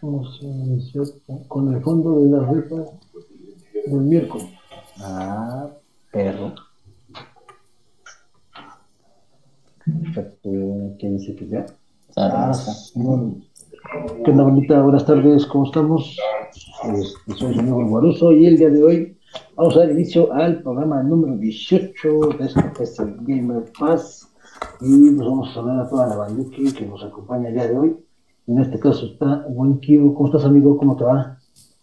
Vamos a iniciar con el fondo de la rifa del miércoles. Ah, perro. Perfecto. ¿Qué dice que ya? Ah, bueno. ¿Qué onda, bonita? Buenas tardes, ¿cómo estamos? Este, soy su amigo Guaruso y el día de hoy vamos a dar inicio al programa número 18 de este que es el Gamer Pass y nos vamos a saludar a toda la banduki que nos acompaña el día de hoy. En este caso está Buen Kio. ¿Cómo estás, amigo? ¿Cómo te va?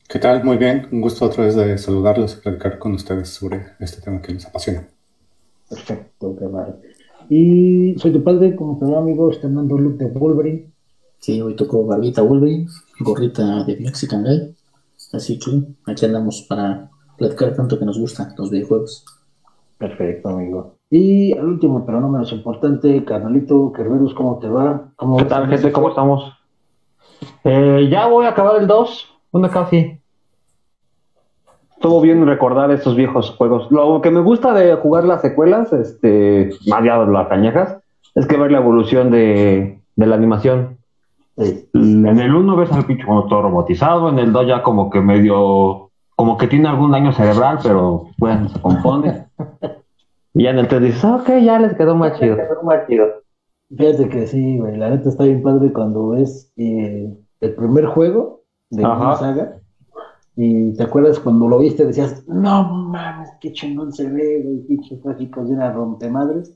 ¿Qué tal? Muy bien. Un gusto otra vez de saludarlos y platicar con ustedes sobre este tema que nos apasiona. Perfecto, qué mal. Y soy tu padre, ¿cómo te va, amigo? Está dando look de Wolverine. Sí, hoy tocó barbita Wolverine, gorrita de Mexican Guy. Así que aquí andamos para platicar tanto que nos gustan los videojuegos. Perfecto, amigo. Y al último, pero no menos importante, carnalito, Kerberus, ¿cómo te va? ¿Cómo ¿Qué tal, gente? ¿Cómo estamos? Eh, ya voy a acabar el 2, una casi. Estuvo bien recordar estos viejos juegos. Lo que me gusta de jugar las secuelas, este, más allá de las cañejas, es que ver la evolución de, de la animación. Sí. En el 1 ves al pinche mono todo robotizado, en el 2 ya como que medio, como que tiene algún daño cerebral, pero bueno, se compone. y ya en el 3 dices, "Ah, ok, ya les quedó más chido. Fíjate que sí, güey, la neta está bien padre cuando ves eh, el primer juego de una saga y te acuerdas cuando lo viste decías, no mames, qué chingón se ve, güey, pinches gráficos de una rompemadres.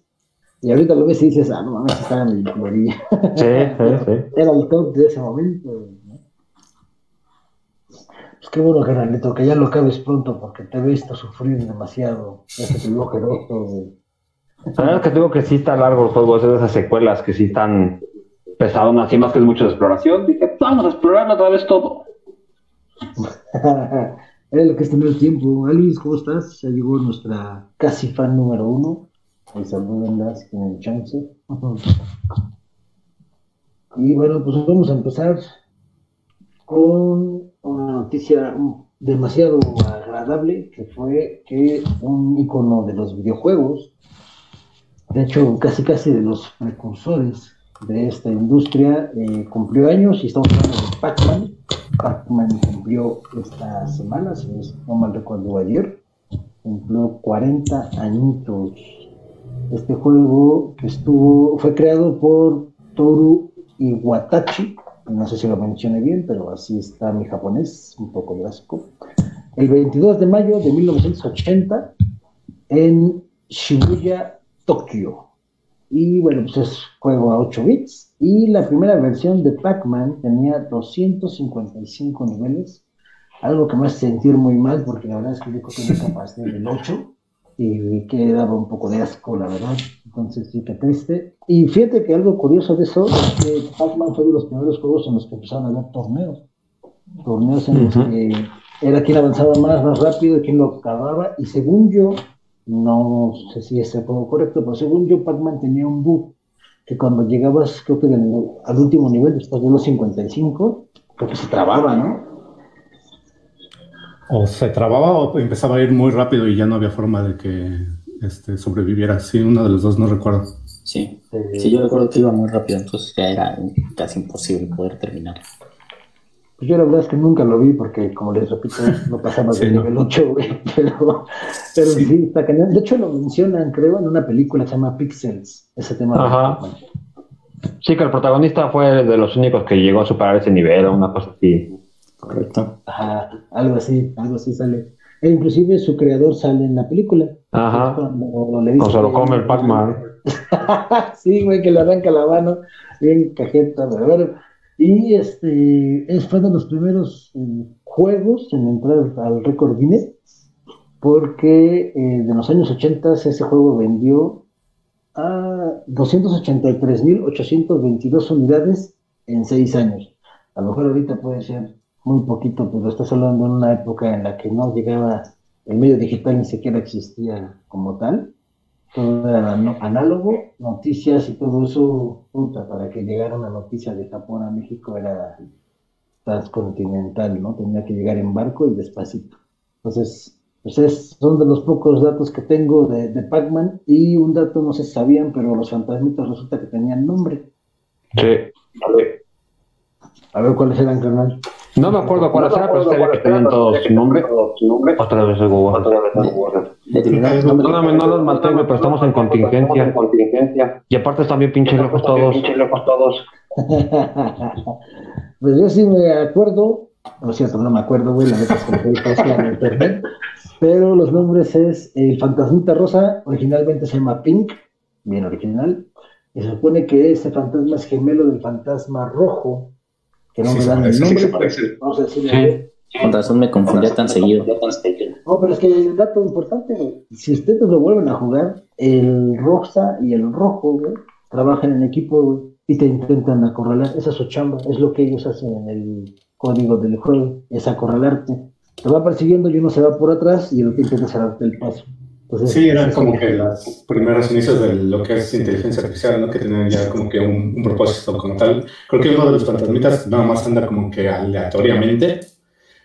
Y ahorita lo ves y dices, ah, no mames, está en el colorilla. Sí, sí, sí. Era el top de ese momento, güey, qué bueno, carnalito, que ya lo acabes pronto porque te he visto sufrir demasiado. Ya se te vio ojeroso, güey. La verdad es que tengo que sí está largo el juego, es de esas secuelas que sí están pesadonas, así más que es mucho de exploración. Dije, "Pues vamos a explorar otra vez todo. Es lo que es tener tiempo. Alice, ¿cómo estás? Ya llegó nuestra casi fan número uno. Ahí salúdenlas, tienen chance. Y bueno, pues vamos a empezar con una noticia demasiado agradable, que fue que un icono de los videojuegos, de hecho casi casi de los precursores de esta industria, eh, cumplió años y estamos hablando de Pac-Man. Pac-Man cumplió esta semana, si no mal recuerdo ayer, cumplió 40 añitos. Este juego que estuvo, fue creado por Toru Iwatachi, no sé si lo mencioné bien, pero así está mi japonés, un poco básico. El 22 de mayo de 1980 en Shibuya, Tokio. Y bueno, pues es juego a 8 bits. Y la primera versión de Pac-Man tenía 255 niveles. Algo que me hace sentir muy mal, porque la verdad es que yo creo que nunca pasé del 8. Y que daba un poco de asco, la verdad. Entonces sí que triste. Y fíjate que algo curioso de eso es que Pac-Man fue de los primeros juegos en los que empezaron a haber torneos. Torneos en los que era quien avanzaba más, más rápido, quien lo acababa. Y según yo, no sé si es el juego correcto, pero según yo, Pac-Man tenía un bug que cuando llegabas, creo que al último nivel, después de los 55, creo que se trababa, ¿no? O se trababa o empezaba a ir muy rápido y ya no había forma de que este, sobreviviera. Sí, uno de los dos no recuerdo. Sí. Sí, yo recuerdo que iba muy rápido, entonces ya era casi imposible poder terminar. Pues yo la verdad es que nunca lo vi porque, como les repito, no pasaba Sí, del no. nivel 8, güey. Pero, pero sí. está cañón. De hecho, lo mencionan, creo, en una película que se llama Pixels, ese tema de Ajá. Pac-Man. Sí, que el protagonista fue de los únicos que llegó a superar ese nivel o una cosa así. Correcto. Ajá, algo así, algo así sale. E inclusive su creador sale en la película. Ajá. cuando le O dice se lo come el Pac-Man. sí, güey, que le arranca la mano, bien cajeta, pero bueno. Y este es, fue de los primeros eh, juegos en entrar al récord Guinness, porque eh, de los años 80 ese juego vendió a 283.822 unidades en 6 años. A lo mejor ahorita puede ser muy poquito, pero estás hablando en una época en la que no llegaba, el medio digital ni siquiera existía como tal todo era ano- análogo, noticias y todo eso, puta, para que llegara una noticia de Japón a México era transcontinental, ¿no? Tenía que llegar en barco y despacito. Entonces, pues es, son de los pocos datos que tengo de, de Pac-Man y un dato no se sabían, pero los fantasmitas resulta que tenían nombre. Sí. A ver cuáles eran, carnal. No me acuerdo cuál era, pero sabía que tenían todos su nombre. Otra vez el Google. Perdóname, no los maté, güey, pero estamos en contingencia. Y aparte están bien pinches locos todos. pues yo sí me acuerdo, no es cierto, no me acuerdo, güey, la neta es que me fue fácil en internet, pero los nombres es el fantasmita rosa, originalmente se llama Pink, bien original, y se supone que ese fantasma es gemelo del fantasma rojo, que no Sí, me se dan el parece, sí, nombre, se pero parece. vamos a decirle. Sí. Con razón me confundía tan seguido. No, pero es que hay un dato importante, güey. Si ustedes lo vuelven a jugar, el rosa y el rojo, güey, trabajan en equipo, güey, y te intentan acorralar. Esa es su chamba, es lo que ellos hacen en el código del juego, es acorralarte. Te va persiguiendo y uno se va por atrás y el que intenta cerrarte el paso. Entonces, Sí, eran como que los primeros inicios de lo que es inteligencia artificial, ¿no? Que tenían ya como que un, un propósito como tal. Creo que uno de los fantasmitas nada más anda como que aleatoriamente.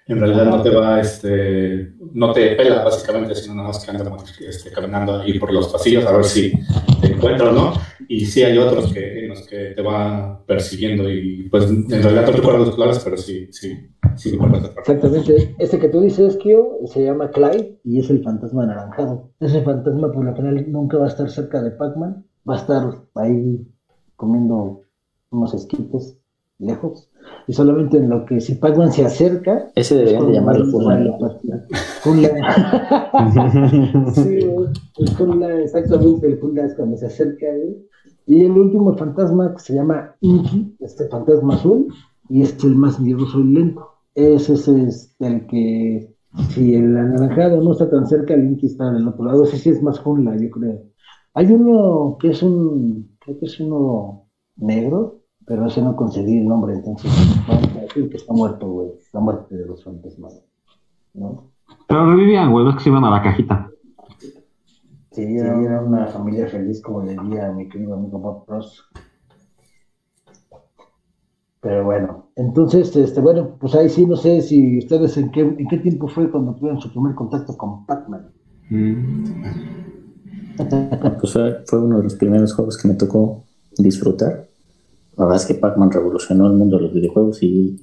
En realidad no te va, este, no te pela básicamente, sino nada más que anda este, caminando ahí por los pasillos a ver si te encuentra o no. Y sí hay otros que, en los que te va persiguiendo y pues en realidad no recuerdo los colores, pero sí, sí, sí recuerdo. Exactamente. Este que tú dices, Kio, se llama Clyde y es el fantasma anaranjado. Ese fantasma, por lo general, nunca va a estar cerca de Pac-Man. Va a estar ahí comiendo unos esquites lejos. Y solamente en lo que si Pac-Man se acerca. Ese deberían de llamarlo. Furlan. Sí. El exactamente. El Furlan es cuando se acerca, güey. Y el último fantasma que se llama Inky, este fantasma azul, y es el más miedoso y lento. Ese es este, el que, si el anaranjado no está tan cerca, el Inky está del otro lado. Ese sí es más Funla, yo creo. Hay uno que es un, creo que es uno negro, pero ese no conseguí el nombre, entonces vamos a decir que está muerto, güey. Está muerto de los fantasmas, ¿no? Pero revivían, güey, ves que se iban a la cajita. Sí, era, era una familia feliz, como le diría a mi querido amigo Bob Ross. Pero bueno, entonces, este, bueno, pues ahí sí, no sé si ustedes en qué, en qué tiempo fue cuando tuvieron su primer contacto con Pac-Man. Pues fue, fue uno de los primeros juegos que me tocó disfrutar. La verdad es que Pac-Man revolucionó el mundo de los videojuegos y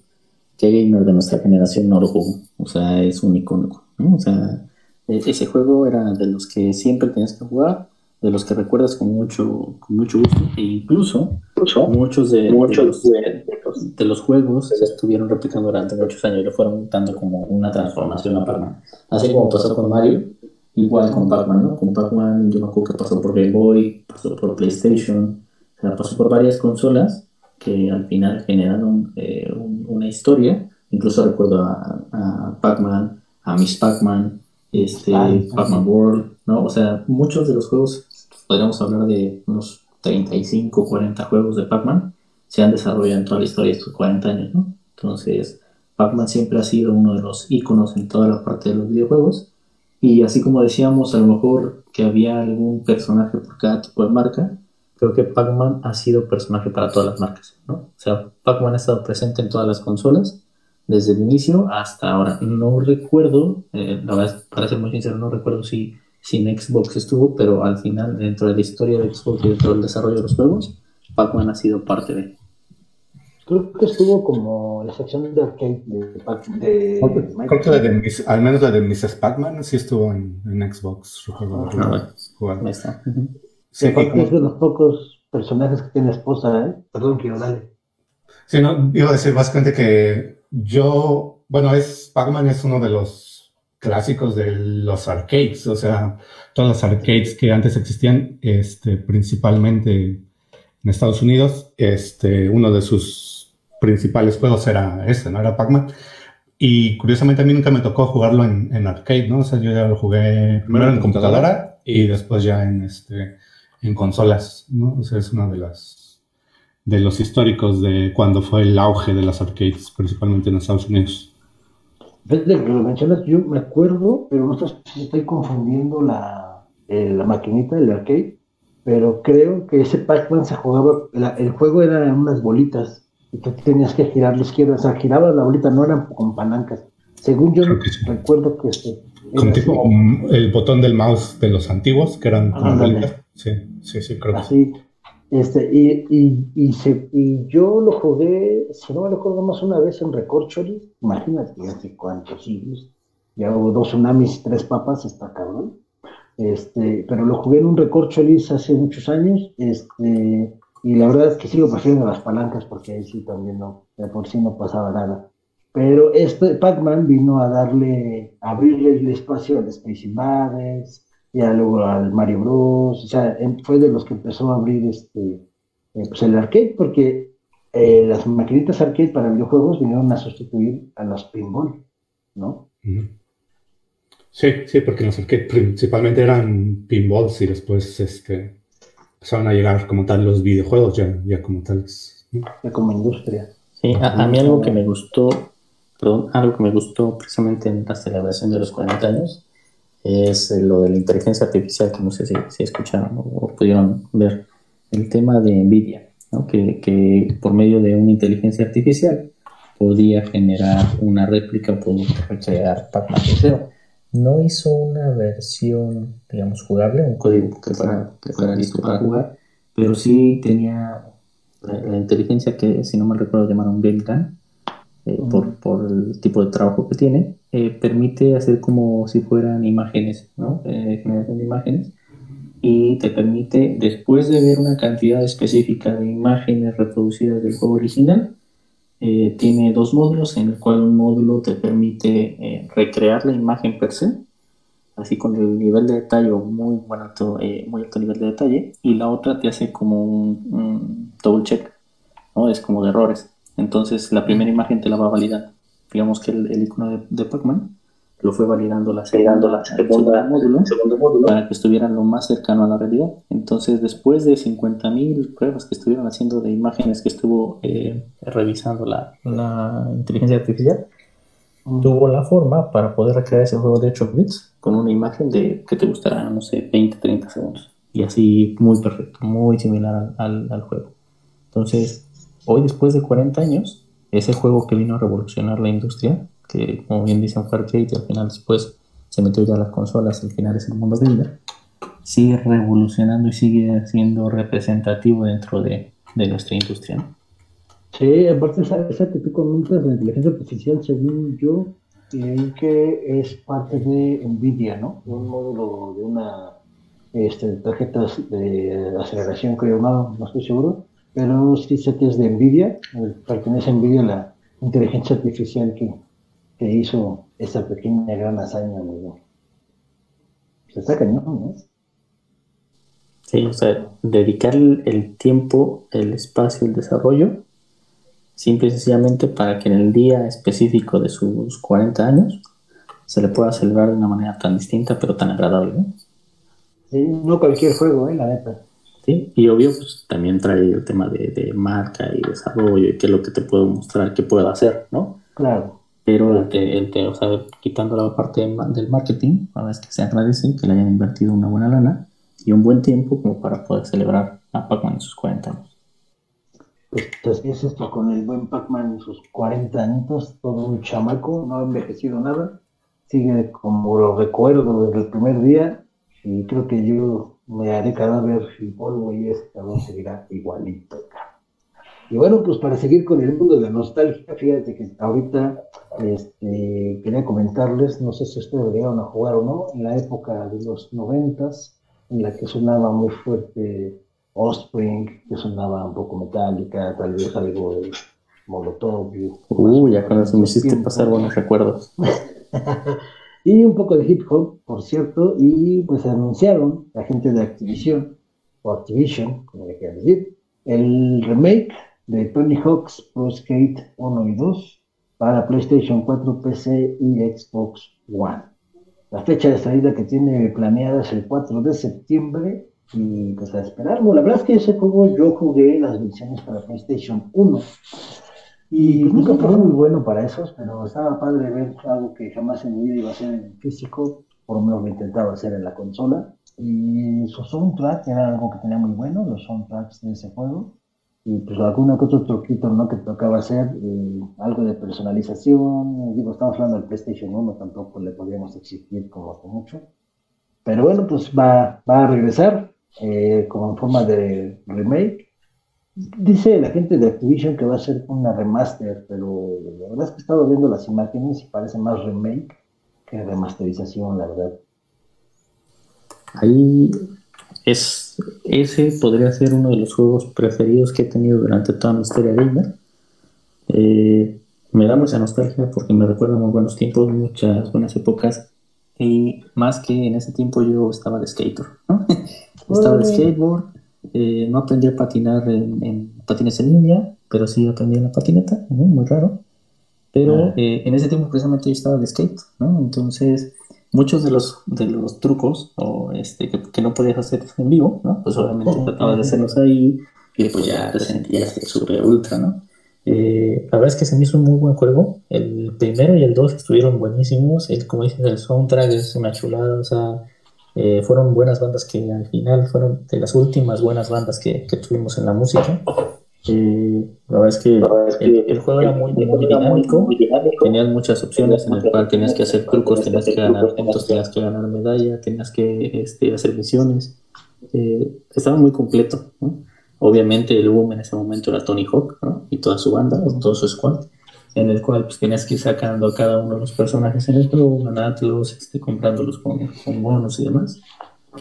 qué gamer de nuestra generación no lo jugó. O sea, es un icono. ¿no? O sea, e- ese juego era de los que siempre tenías que jugar, de los que recuerdas con mucho, con mucho gusto, e incluso muchos de, de los, de los- de los juegos se estuvieron replicando durante muchos años y le fueron dando como una transformación a Pac-Man. Así como pasó con Mario, igual con Pac-Man, ¿no? Con Pac-Man, yo me acuerdo que pasó por Game Boy, pasó por PlayStation, o sea, pasó por varias consolas que al final generaron eh, un- una historia. Incluso recuerdo a, a Pac-Man, a Miss Pac-Man, este. Pac-Man World, ¿no? O sea, muchos de los juegos, podríamos hablar de unos 35, 40 juegos de Pac-Man, se han desarrollado en toda la historia de estos 40 años, ¿no? Entonces, Pac-Man siempre ha sido uno de los íconos en toda la parte de los videojuegos. Y así como decíamos, a lo mejor que había algún personaje por cada tipo de marca, creo que Pac-Man ha sido personaje para todas las marcas, ¿no? O sea, Pac-Man ha estado presente en todas las consolas, desde el inicio hasta ahora. No recuerdo, eh, la verdad, para ser muy sincero, no recuerdo si, si en Xbox estuvo, pero al final, dentro de la historia de Xbox y dentro del desarrollo de los juegos, Pac-Man ha sido parte de. Creo que estuvo como la sección de arcade de, Pac- de Creo que la de Miss- al menos la de Mrs. Pac-Man sí estuvo en, en Xbox. recuerdo Ah, bueno. Ahí está. Ujú. Sí, Aparte como- es de los pocos personajes que tiene esposa, ¿eh? Perdón, quiero dale. Sí, no, iba a decir básicamente que yo, bueno, es Pac-Man es uno de los clásicos de los arcades, o sea, todos los arcades que antes existían, este, principalmente en Estados Unidos, este, uno de sus principales juegos era ese, ¿no? Era Pac-Man. Y curiosamente a mí nunca me tocó jugarlo en, en arcade, ¿no? O sea, yo ya lo jugué primero en computadora y después ya en, este, en consolas, ¿no? O sea, es una de las de los históricos de cuando fue el auge de las arcades, principalmente en Estados Unidos. Desde que lo mencionas, yo me acuerdo, pero no sé si estoy confundiendo la, eh, la maquinita del arcade, pero creo que ese Pac-Man se jugaba, la- el juego era unas bolitas, y tú tenías que girar la izquierda, o sea, girabas la bolita, no eran con palancas. Según yo Creo que sí. recuerdo que este, Con mm, el botón del mouse de los antiguos, que eran como Ándale. bolitas. Sí, sí, sí, creo así. Este, y, y, y, se, y yo lo jugué, si no me recuerdo más una vez en Recorcholis, imagínate hace cuántos siglos, ya hubo dos tsunamis, tres papas, está cabrón. Este, pero lo jugué en un Recorcholis hace muchos años, este, y la verdad es que sigo prefiriendo las palancas porque ahí sí también no, de por sí no pasaba nada. Pero este Pac-Man vino a darle, a abrirle el espacio al Space Invaders, ya luego al Mario Bros. O sea, fue de los que empezó a abrir este, eh, pues el arcade, porque eh, las maquinitas arcade para videojuegos vinieron a sustituir a las pinball, ¿no? Sí, sí, porque los arcade principalmente eran pinballs y después este, empezaron a llegar como tal los videojuegos ya, ya como tales. Ya como industria. Sí, a, a mí algo que me gustó, perdón, algo que me gustó precisamente en la celebración de los 40 años es lo de la inteligencia artificial, que no sé si, si escucharon o pudieron ver, el tema de NVIDIA, ¿no? que, que, por medio de una inteligencia artificial podía generar una réplica o podía recrear Pac-Man de No hizo una versión, digamos, jugable, un código que fuera, que fuera listo para jugar, pero sí tenía la, la inteligencia que, si no me recuerdo, llamaron Game Gun, eh, por, por, el tipo de trabajo que tiene, eh, permite hacer como si fueran imágenes, ¿no? Eh, generación de imágenes, y te permite, después de ver una cantidad específica de imágenes reproducidas del juego original, eh, tiene dos módulos, en el cual un módulo te permite eh, recrear la imagen per se, así con el nivel de detalle muy, alto, muy alto nivel de detalle, y la otra te hace como un, un double check, ¿no? Es como de errores entonces la primera imagen te la va validando. Digamos que el, el icono de, de Pac-Man lo fue validando la segunda, la segunda módulo, segundo módulo para que estuvieran lo más cercano a la realidad. Entonces, después de 50.000 pruebas que estuvieron haciendo de imágenes que estuvo eh, revisando la, la, inteligencia artificial, mm. tuvo la forma para poder recrear ese juego de 8 bits con una imagen de que te gustará, no sé, 20, 30 segundos. Y así muy perfecto, muy similar al, al, al juego. Entonces, hoy después de 40 años, ese juego que vino a revolucionar la industria, que como bien dicen fue y al final después se metió ya a las consolas, al final es el mundo gamer, sigue revolucionando y sigue siendo representativo dentro de, de nuestra industria. ¿no? Sí, aparte esa, esa que tú comentas, la inteligencia artificial, según yo, que es parte de NVIDIA, ¿no? Un módulo de una este, tarjetas de aceleración, creo, no estoy seguro, pero sí sé que es de NVIDIA, pertenece a NVIDIA la inteligencia artificial que, que hizo esa pequeña gran hazaña, amigo. Se está cañón, ¿no? Sí, o sea, dedicar el tiempo, el espacio, el desarrollo, simple y sencillamente para que en el día específico de sus 40 años se le pueda celebrar de una manera tan distinta pero tan agradable. ¿no? Sí, no cualquier juego, ¿eh? la neta. ¿Sí? Y obvio, pues también trae el tema de, de, marca y desarrollo y qué es lo que te puedo mostrar, qué puedo hacer, ¿no? Claro. Pero el te, el te, o sea, quitando la parte del marketing, la verdad es que se agradece que le hayan invertido una buena lana y un buen tiempo como para poder celebrar a Pac-Man en sus 40 años. Pues así es esto con el buen Pac-Man en sus 40 años, todo un chamaco, no ha envejecido nada, sigue como lo recuerdo desde el primer día y creo que yo me haré cadáver sin polvo y este cabrón seguirá igualito. Y bueno, pues para seguir con el mundo de la nostalgia, fíjate que ahorita este, quería comentarles, no sé si ustedes llegaron a jugar o no, en la época de los noventas, en la que sonaba muy fuerte Offspring, que sonaba un poco metálica, tal vez algo de Molotov. Uh, ya con eso me hiciste pasar buenos recuerdos. y un poco de hip hop, por cierto, y pues anunciaron la gente de Activision, o Activision, como le quieran decir, el remake de Tony Hawk's Pro Skate 1 y 2 para PlayStation 4, PC y Xbox One. La fecha de salida que tiene planeada es el 4 de septiembre y pues a esperarlo. La verdad es que ese juego yo jugué las versiones para PlayStation 1 y nunca fue muy bueno para esos, pero estaba padre ver algo que jamás en mi vida iba a ser en físico, por lo menos lo intentaba hacer en la consola. Y su soundtrack era algo que tenía muy bueno, los soundtracks de ese juego. Y pues alguno que otro truquito ¿no? que tocaba hacer, eh, algo de personalización. Digo, estamos hablando del PlayStation 1, tampoco le podíamos exigir como mucho. Pero bueno, pues va, va a regresar eh, como en forma de remake Dice la gente de Activision que va a ser una remaster, pero la verdad es que he estado viendo las imágenes y parece más remake que remasterización, la verdad. Ahí es, ese podría ser uno de los juegos preferidos que he tenido durante toda mi historia gamer. Eh, me da mucha nostalgia porque me recuerda muy buenos tiempos, muchas buenas épocas. Y más que en ese tiempo yo estaba de skater, estaba de skateboard eh, no aprendí a patinar en, patines en línea, pero sí aprendí en la patineta, muy raro. Pero ah. eh, en ese tiempo precisamente yo estaba de skate, ¿no? Entonces, muchos de los, de los trucos o este, que, no podías hacer en vivo, ¿no? Pues obviamente trataba de hacerlos ahí y pues ya te sentías súper ultra, ¿no? Eh, la verdad es que se me hizo un muy buen juego. El primero y el dos estuvieron buenísimos. El, como dices, el soundtrack es una chulada. O sea, eh, fueron buenas bandas que al final fueron de las últimas buenas bandas que, que tuvimos en la música. Eh, la verdad es que, el, juego era muy, muy, dinámico, tenías muchas opciones en el cual tenías que hacer trucos, tenías que ganar puntos, tenías que ganar medalla, tenías que este, hacer misiones. Eh, estaba muy completo. Obviamente el boom en ese momento era Tony Hawk y toda su banda, todo su squad en el cual pues, tenías que ir sacando a cada uno de los personajes en el juego, ganándolos, este, comprándolos con, con bonos y demás.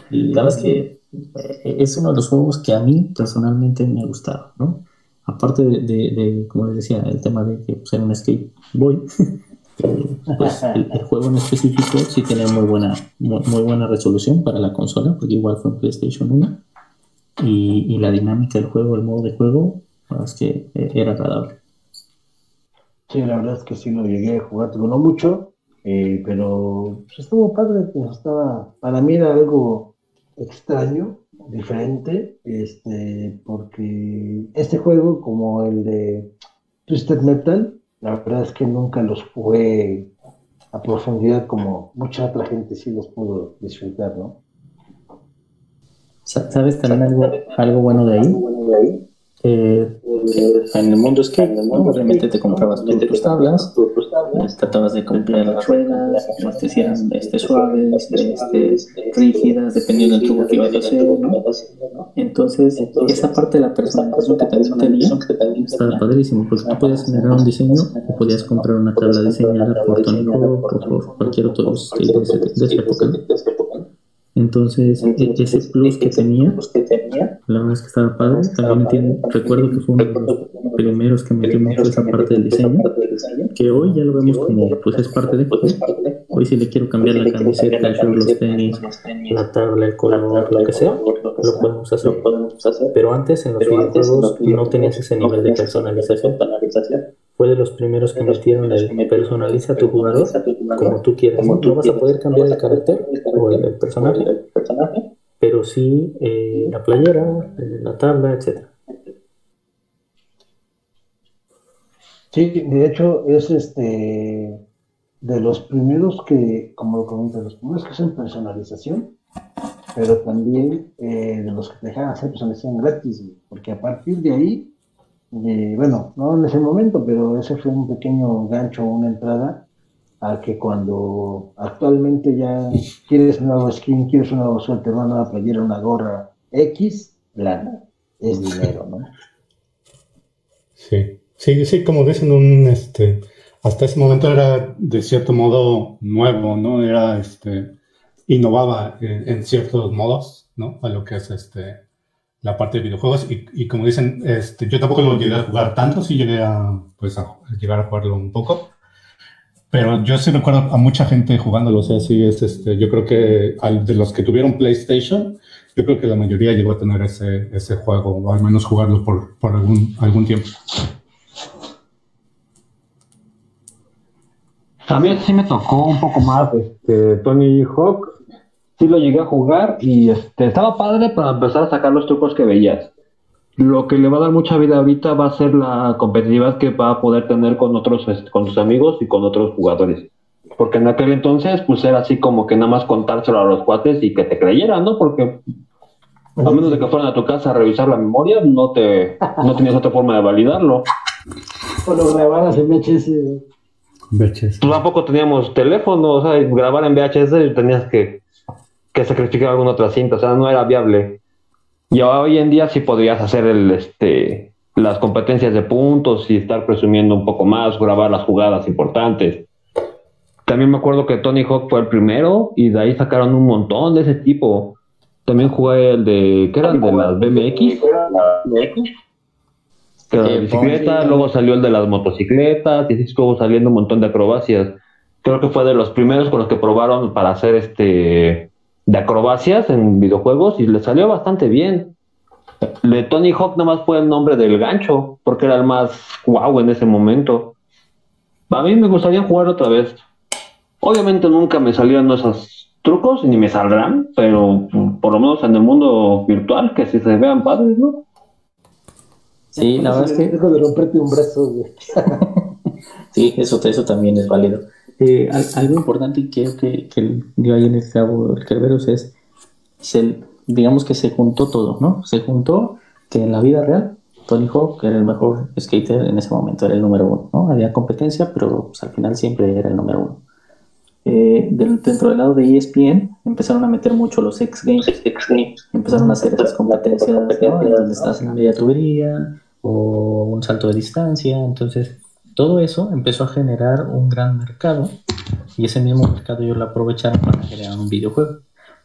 Y la verdad es que eh, es uno de los juegos que a mí personalmente me ha gustado, ¿no? Aparte de, de, como les decía, el tema de que pues, era un skate boy, eh, pues el, juego en específico sí tenía muy buena, muy, buena resolución para la consola, porque igual fue en PlayStation 1, y, y la dinámica del juego, el modo de juego, la verdad es que eh, era agradable. Sí, la verdad es que sí lo llegué a jugar, no mucho, eh, pero pues, estuvo padre, pues, estaba, para mí era algo extraño, diferente, este, porque este juego, como el de Twisted Metal, la verdad es que nunca los jugué a profundidad como mucha otra gente sí los pudo disfrutar, ¿no? ¿Sabes también algo, algo bueno de ahí? Eh, en el mundo skate, ¿no? Obviamente te comprabas tus tablas, tratabas de comprar las ruedas, te hicieran este, suaves, este, rígidas, dependiendo del tubo que ibas a hacer, ¿no? Entonces, esa parte de la personalización que también tenía estaba padrísimo, porque tú podías generar un diseño o podías comprar una tabla diseñada por Tony Hawk o por cualquier otro skate de, esa época. Entonces, e-, ese plus que tenía, la verdad es que estaba padre. También entiendo, recuerdo que fue uno de los primeros que metió mucho esa parte del diseño, que hoy ya lo vemos como, pues es parte de. Hoy si le quiero cambiar la camiseta, los tenis, la tabla, el color, lo que sea, lo podemos hacer. Pero antes en los videojuegos no tenías ese nivel de personalización fue de los primeros que metieron el personaliza a tu jugador como tú quieras. No vas a poder cambiar el carácter o el, personaje, pero sí eh, la playera, eh, la tabla, etcétera. Sí, de hecho es este de los primeros que, como lo comenté, los primeros que hacen personalización, pero también eh, de los que te dejan hacer personalización gratis, porque a partir de ahí bueno, no en ese momento, pero ese fue un pequeño gancho, una entrada a que cuando actualmente ya quieres un nuevo skin, quieres un nuevo suéter, una nueva playera, una gorra X, lana, es dinero, ¿no? Sí, sí, sí, como dicen, un, este, hasta ese momento era de cierto modo nuevo, ¿no? Era, este, innovaba en, en ciertos modos, ¿no? A lo que es, este, la parte de videojuegos y, como dicen, este, yo tampoco lo llegué a jugar tanto, sí llegué a, pues, a llegar a jugarlo un poco, pero yo sí recuerdo a mucha gente jugándolo, o sea, sí es, este, yo creo que de los que tuvieron PlayStation, yo creo que la mayoría llegó a tener ese, ese juego, o al menos jugarlo por, por algún, algún tiempo. Mí sí me tocó un poco más este, Tony Hawk sí lo llegué a jugar y este, estaba padre para empezar a sacar los trucos que veías. Lo que le va a dar mucha vida ahorita va a ser la competitividad que va a poder tener con otros, este, con sus amigos y con otros jugadores. Porque en aquel entonces, pues era así como que nada más contárselo a los cuates y que te creyeran, ¿no? Porque a menos de que fueran a tu casa a revisar la memoria, no te, no tenías otra forma de validarlo. O lo grabaras en VHS. VHS. Pues tampoco teníamos teléfono, o sea, grabar en VHS tenías que que sacrificar alguna otra cinta, o sea, no era viable. Y hoy en día sí podrías hacer el, este, las competencias de puntos y estar presumiendo un poco más, grabar las jugadas importantes. También me acuerdo que Tony Hawk fue el primero y de ahí sacaron un montón de ese tipo. También jugué el de, ¿qué era? El de las BMX. Que Eh, bicicleta, luego salió el de las motocicletas y así estuvo saliendo un montón de acrobacias. Creo que fue de los primeros con los que probaron para hacer este de acrobacias en videojuegos y le salió bastante bien. El de Tony Hawk nomás fue el nombre del gancho, porque era el más guau en ese momento. A mí me gustaría jugar otra vez. Obviamente nunca me salieron esos trucos, ni me saldrán, pero por lo menos en el mundo virtual, que si se vean padres, ¿no? Sí, la verdad es que Dejo de romperte un brazo, güey. Sí, eso, eso también es válido. Eh, al- algo importante que, que dio ahí en el clavo el Kerberos es, se, digamos que se juntó todo, ¿no? Se juntó que en la vida real Tony Hawk era el mejor skater en ese momento, era el número uno, ¿no? Había competencia, pero pues, al final siempre era el número uno. Eh, del- dentro del lado de ESPN empezaron a meter mucho los X Games, empezaron a hacer esas competencias, ¿no? Donde estás en media tubería o un salto de distancia, entonces todo eso empezó a generar un gran mercado y ese mismo mercado ellos lo aprovecharon para generar un videojuego.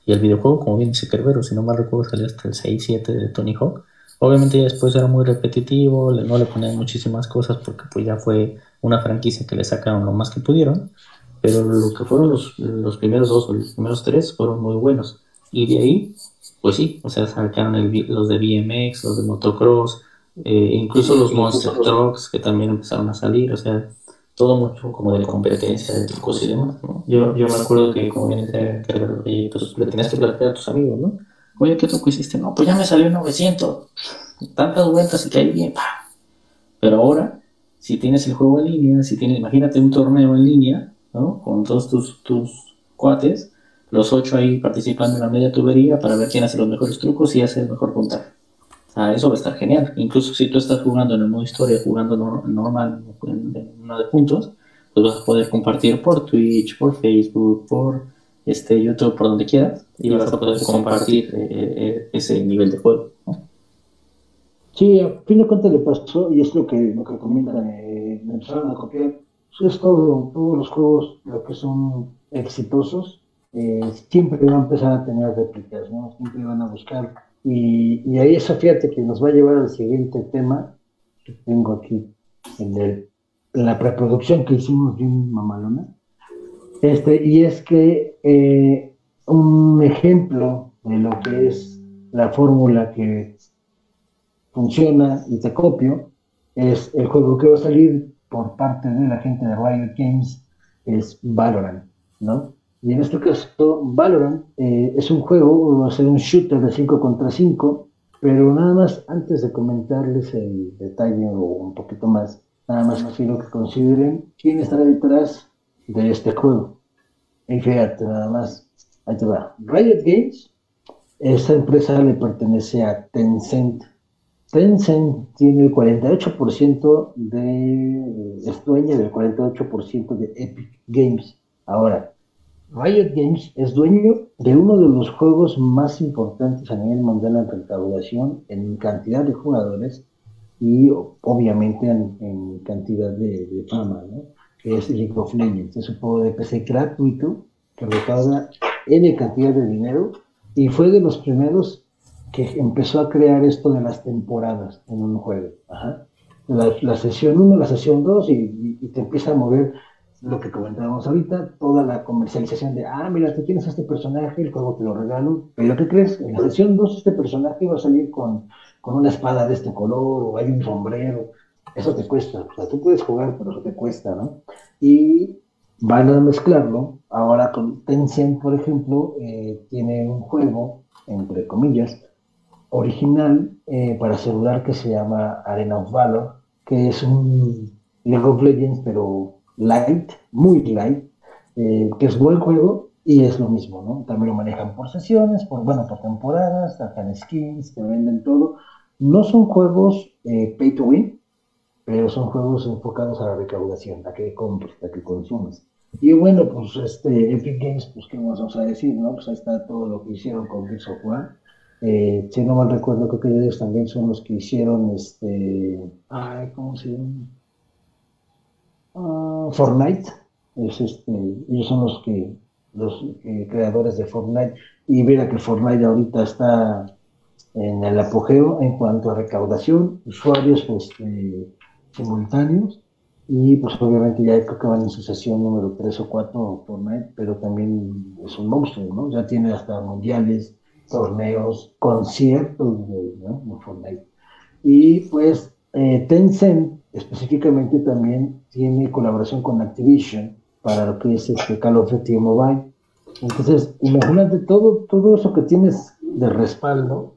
Y el videojuego, como bien dice Kerbero, si no mal recuerdo, salió hasta el 6-7 de Tony Hawk. Obviamente ya después era muy repetitivo, no le ponían muchísimas cosas porque pues ya fue una franquicia que le sacaron lo más que pudieron, pero lo que fueron los, los primeros dos o los primeros tres fueron muy buenos. Y de ahí, pues sí, o sea, sacaron el los de BMX, los de motocross, eh, incluso los Monster Trucks que también empezaron a salir, o sea, todo mucho como de competencia, de trucos y demás, ¿no? Yo, yo me acuerdo que como bien decía y pues le tenías que platicar a tus amigos, ¿no? Oye, ¿qué truco hiciste? No, pues ya me salió 900. Tantas vueltas y caí bien. ¡pah! Pero ahora, si tienes el juego en línea, si tienes, imagínate un torneo en línea, ¿no? Con todos tus, tus cuates, los ocho ahí participando en la media tubería para ver quién hace los mejores trucos y hace el mejor puntaje. Sea, eso va a estar genial. Incluso si tú estás jugando en el modo historia, jugando nor- normal, en, en una de puntos, pues vas a poder compartir por Twitch, por Facebook, por este YouTube, por donde quieras, y vas a poder compartir eh, eh, ese nivel de juego. ¿no? Sí, a fin de cuentas le pasó, y es lo que, lo que comentan, eh, me empezaron a copiar. Pues es todo, todos los juegos, lo que son exitosos, eh, siempre van a empezar a tener réplicas, ¿no? Siempre van a buscar. Y, ahí eso, fíjate, que nos va a llevar al siguiente tema que tengo aquí, en, el, en la preproducción que hicimos bien mamalona. Este, y es que eh, un ejemplo de lo que es la fórmula que funciona y te copio, es el juego que va a salir por parte de la gente de Riot Games, es Valorant, ¿no? Y en este caso, Valorant eh, es un juego, va a ser un shooter de 5 contra 5, pero nada más, antes de comentarles el detalle o un poquito más, nada más quiero que consideren quién está detrás de este juego. Y fíjate, nada más, ahí te va. Riot Games, esa empresa le pertenece a Tencent. Tencent tiene el 48% de, es dueña del 48% de Epic Games. Ahora, Riot Games es dueño de uno de los juegos más importantes a nivel mundial en recaudación, en cantidad de jugadores y obviamente en, cantidad de, fama, ¿no? que es League of Legends. Es un juego de PC gratuito que recauda N cantidad de dinero y fue de los primeros que empezó a crear esto de las temporadas en un juego. Ajá. La, la sesión 1, la sesión 2 y, y, y, te empieza a mover lo que comentábamos ahorita, toda la comercialización de, ah, mira, tú tienes este personaje, el juego te lo regalo, pero ¿qué crees? En la sesión 2 este personaje va a salir con, con una espada de este color o hay un sombrero, eso te cuesta, o sea, tú puedes jugar, pero eso te cuesta, ¿no? Y van a mezclarlo, ahora con Tencent, por ejemplo, eh, tiene un juego, entre comillas, original eh, para celular que se llama Arena of Valor, que es un League of Legends, pero light, muy light, eh, que es buen juego y es lo mismo, ¿no? También lo manejan por sesiones, por, bueno, por temporadas, sacan skins, te venden todo. No son juegos eh, pay to win, pero son juegos enfocados a la recaudación, a que compres, a que consumes. Y bueno, pues este Epic Games, pues qué más vamos a decir, ¿no? Pues ahí está todo lo que hicieron con Gears of War Eh, si no mal recuerdo, creo que ellos también son los que hicieron este. Ay, ¿cómo se llama? Ah, Fortnite. Es este, ellos son los que los eh, creadores de Fortnite. Y mira que Fortnite ahorita está en el apogeo en cuanto a recaudación, usuarios este, simultáneos. Y pues obviamente ya creo que van en su sesión número 3 o 4 Fortnite, pero también es un monstruo, ¿no? Ya tiene hasta mundiales, torneos, conciertos de, Fortnite. Y pues eh, Tencent específicamente también tiene colaboración con Activision para lo que es este Call of Duty Mobile. Entonces, imagínate todo, todo eso que tienes de respaldo,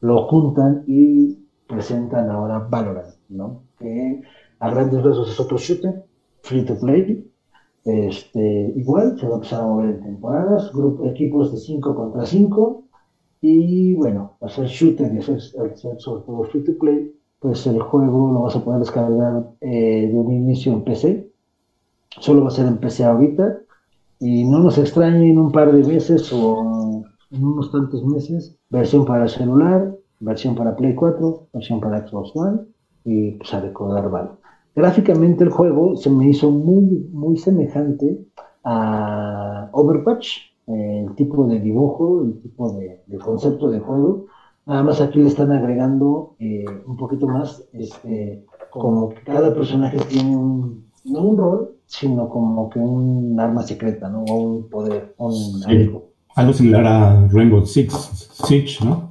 lo juntan y presentan ahora Valorant, ¿no? Que a grandes rasgos es otro shooter, free to play. Este, igual se va a empezar a mover en temporadas, grupos, equipos de 5 contra 5, y bueno, hacer shooter y hacer, sobre todo free to play, pues el juego lo vas a poder descargar eh, de un inicio en PC. Solo va a ser en PC ahorita. Y no nos extrañe en un par de meses o en unos tantos meses, versión para celular, versión para Play 4, versión para Xbox One y pues a recordar vale. Gráficamente el juego se me hizo muy, muy semejante a Overwatch, el tipo de dibujo, el tipo de, concepto de juego. Nada más aquí le están agregando eh, un poquito más, este, como que cada personaje tiene un, no un rol, sino como que un arma secreta, ¿no? O un poder, un algo. Algo similar a Rainbow Six Siege, ¿no?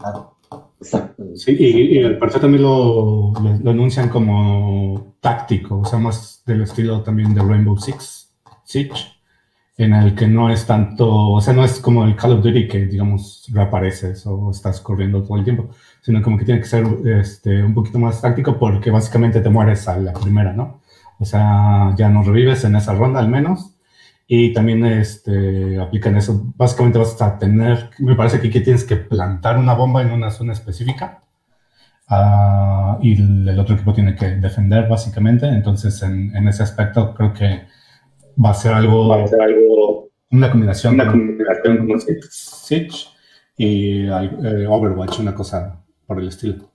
exacto. Sí, y, al parecer también lo, lo, anuncian como táctico, o sea, más del estilo también de Rainbow Six Siege en el que no es tanto, o sea, no es como el Call of Duty que, digamos, reapareces o estás corriendo todo el tiempo, sino como que tiene que ser este, un poquito más táctico porque básicamente te mueres a la primera, ¿no? O sea, ya no revives en esa ronda al menos. Y también este, aplican eso. Básicamente vas a tener, me parece que aquí tienes que plantar una bomba en una zona específica. Uh, y el, otro equipo tiene que defender, básicamente. Entonces, en, en ese aspecto, creo que va a ser algo, va a ser algo una combinación, una combinación con Siege y eh, Overwatch, una cosa por el estilo.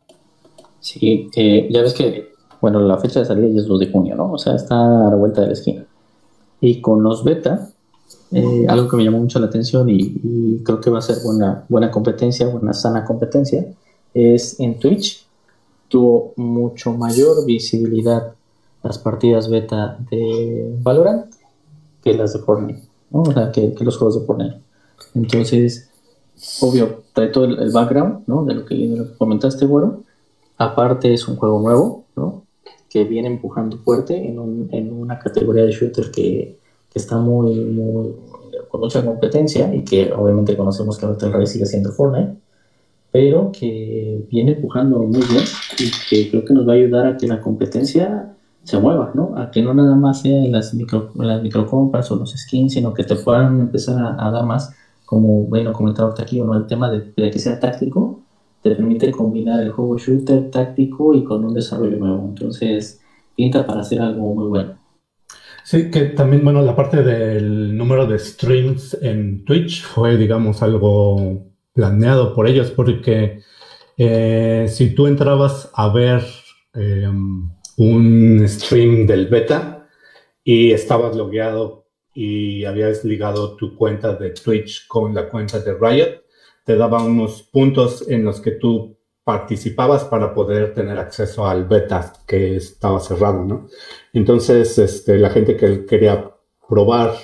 Sí, eh, ya ves que, bueno, la fecha de salida ya es 2 de junio, ¿no? O sea, está a la vuelta de la esquina. Y con los beta, eh, algo que me llamó mucho la atención y, y, creo que va a ser buena, buena competencia, buena sana competencia, es en Twitch. Tuvo mucho mayor visibilidad las partidas beta de Valorant que las de Fortnite, ¿no? O sea, que, los juegos de Fortnite. Entonces, obvio, trae todo el, background, ¿no? De lo, que, comentaste, bueno. Aparte es un juego nuevo, ¿no? Que viene empujando fuerte en, un, en una categoría de shooter que, que está muy, muy, con mucha competencia y que obviamente conocemos que ahorita el sigue siendo Fortnite, pero que viene empujando muy bien y que creo que nos va a ayudar a que la competencia se mueva, ¿no? A que no nada más sea las, micro, las microcompras o los skins, sino que te puedan empezar a, dar más, como bueno comentaba aquí, ¿no? El tema de, que sea táctico, te permite combinar el juego shooter táctico y con un desarrollo nuevo. Entonces, pinta para hacer algo muy bueno. Sí, que también, bueno, la parte del número de streams en Twitch fue, digamos, algo planeado por ellos, porque eh, si tú entrabas a ver... Eh, un stream del beta y estabas logueado y habías ligado tu cuenta de Twitch con la cuenta de Riot, te daba unos puntos en los que tú participabas para poder tener acceso al beta que estaba cerrado, ¿no? Entonces, este, la gente que quería probar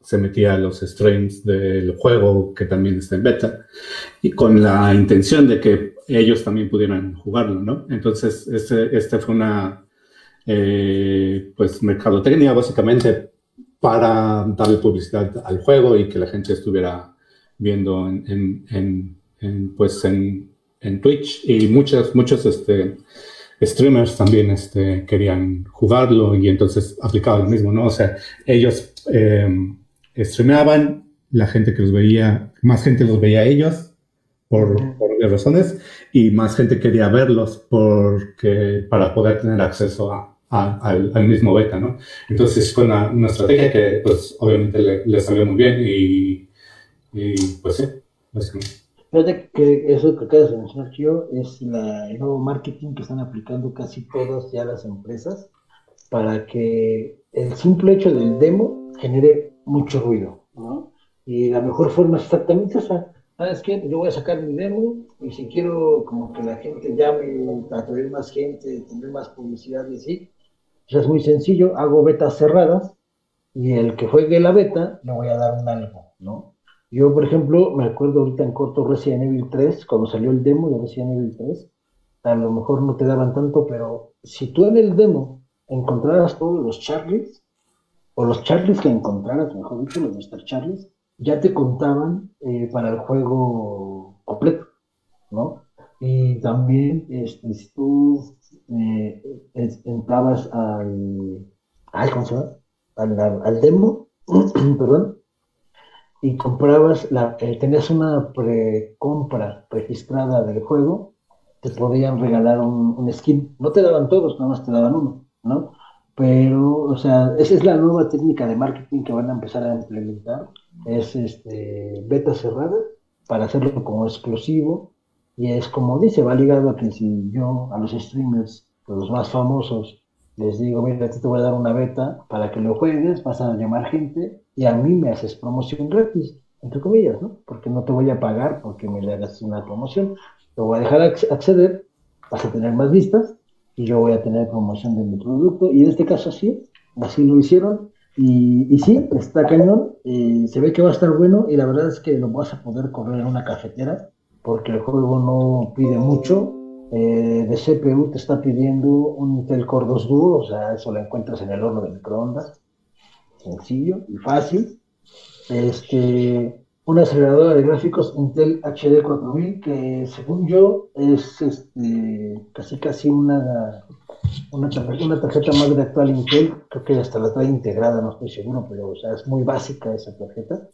se metía a los streams del juego que también está en beta y con la intención de que ellos también pudieran jugarlo, ¿no? Entonces, este, este fue una eh, pues mercadotecnia básicamente para darle publicidad al juego y que la gente estuviera viendo en, en, en, pues en, en, Twitch y muchos, muchos este, streamers también este, querían jugarlo y entonces aplicaba lo mismo, ¿no? O sea, ellos eh, streameaban, la gente que los veía, más gente los veía a ellos por, por razones y más gente quería verlos porque, para poder tener acceso a, al, mismo beta, ¿no? Entonces fue una, estrategia que, pues, obviamente le, salió muy bien y, pues sí, básicamente. Fíjate que eso que acabas de mencionar, yo es la, el nuevo marketing que están aplicando casi todas ya las empresas para que el simple hecho del demo genere mucho ruido, ¿no? Y la mejor forma es exactamente esa. ¿Sabes qué? Yo voy a sacar mi demo y si quiero como que la gente llame, atraer más gente, tener más publicidad y así, pues es muy sencillo, hago betas cerradas y el que juegue la beta le voy a dar un algo, ¿no? Yo, por ejemplo, me acuerdo ahorita en corto Resident Evil 3, cuando salió el demo de Resident Evil 3, a lo mejor no te daban tanto, pero si tú en el demo encontraras todos los Charlies, o los Charlies que encontraras, mejor dicho, los Mr. Charlies, ya te contaban eh, para el juego completo, ¿no? Y también, este, si tú eh, entrabas al. Al, al demo, perdón, y comprabas, la, eh, tenías una precompra registrada del juego, te podían regalar un, un, skin. No te daban todos, nada más te daban uno, ¿no? Pero, o sea, esa es la nueva técnica de marketing que van a empezar a implementar. Es este beta cerrada para hacerlo como exclusivo. Y es como dice, va ligado a que si yo a los streamers, los más famosos, les digo, mira, te voy a dar una beta para que lo juegues, vas a llamar gente y a mí me haces promoción gratis, entre comillas, ¿no? Porque no te voy a pagar porque me le hagas una promoción. Te voy a dejar acceder, vas a tener más vistas y yo voy a tener promoción de mi producto. Y en este caso sí, así lo hicieron. Y, y sí, está cañón, eh, se ve que va a estar bueno y la verdad es que lo vas a poder correr en una cafetera porque el juego no pide mucho. Eh, de CPU te está pidiendo un Intel Core 2 Duo, o sea, eso lo encuentras en el horno de microondas. Sencillo y fácil. Este, una aceleradora de gráficos Intel HD 4000 que según yo es este, casi casi una, una, tarjeta, más de actual Intel, creo que hasta la trae integrada, no estoy seguro, pero o sea, es muy básica esa tarjeta.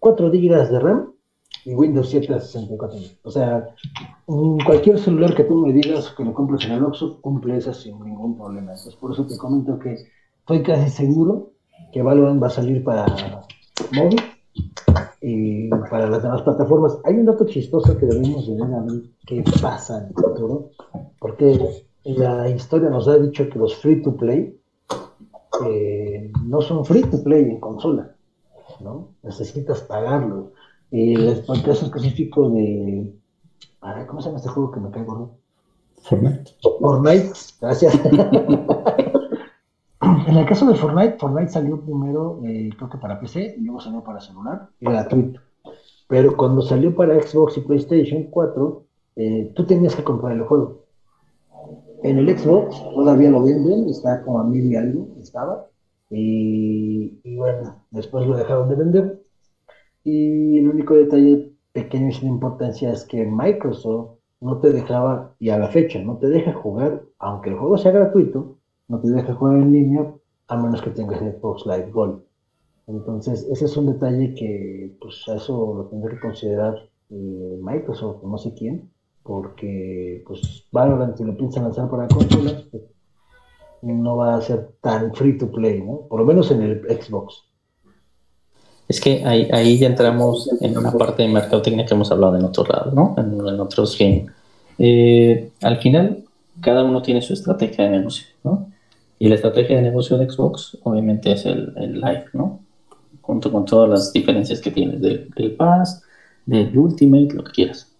4 GB de RAM y Windows 7 a 64 O sea, cualquier celular que tú me digas que lo compres en el Oxxo cumple eso sin ningún problema. Entonces, por eso te comento que estoy casi seguro que Valorant va a salir para móvil y para las demás plataformas. Hay un dato chistoso que debemos de ver a ver qué pasa en el futuro, porque la historia nos ha dicho que los free to play eh, no son free to play en consola, ¿no? Necesitas pagarlo. Y el caso específico de. ¿Cómo se llama este juego que me cae gordo? Fortnite. Fortnite, gracias. En el caso de Fortnite, Fortnite salió primero, eh, creo que para PC, y luego salió para celular, y gratuito. Pero cuando salió para Xbox y PlayStation 4, eh, tú tenías que comprar el juego. En el Xbox todavía lo venden, está como a mil y algo, estaba. Y, bueno, después lo dejaron de vender. Y el único detalle pequeño y sin importancia es que Microsoft no te dejaba, y a la fecha, no te deja jugar, aunque el juego sea gratuito, no te deja jugar en línea a menos que tengas Xbox Live Gold. Entonces, ese es un detalle que, pues, eso lo tendré que considerar eh, Microsoft, no sé quién, porque, pues, Valorant, si lo piensan lanzar para consolas, pues, no va a ser tan free to play, ¿no? Por lo menos en el Xbox. Es que ahí, ahí ya entramos en una parte de mercadotecnia que hemos hablado en otro lado, ¿no? En, otros games. Eh, al final, cada uno tiene su estrategia de negocio, ¿no? Y la estrategia de negocio de Xbox, obviamente, es el, el Live, ¿no? Junto con todas las diferencias que tienes del, del Pass, del Ultimate, lo que quieras.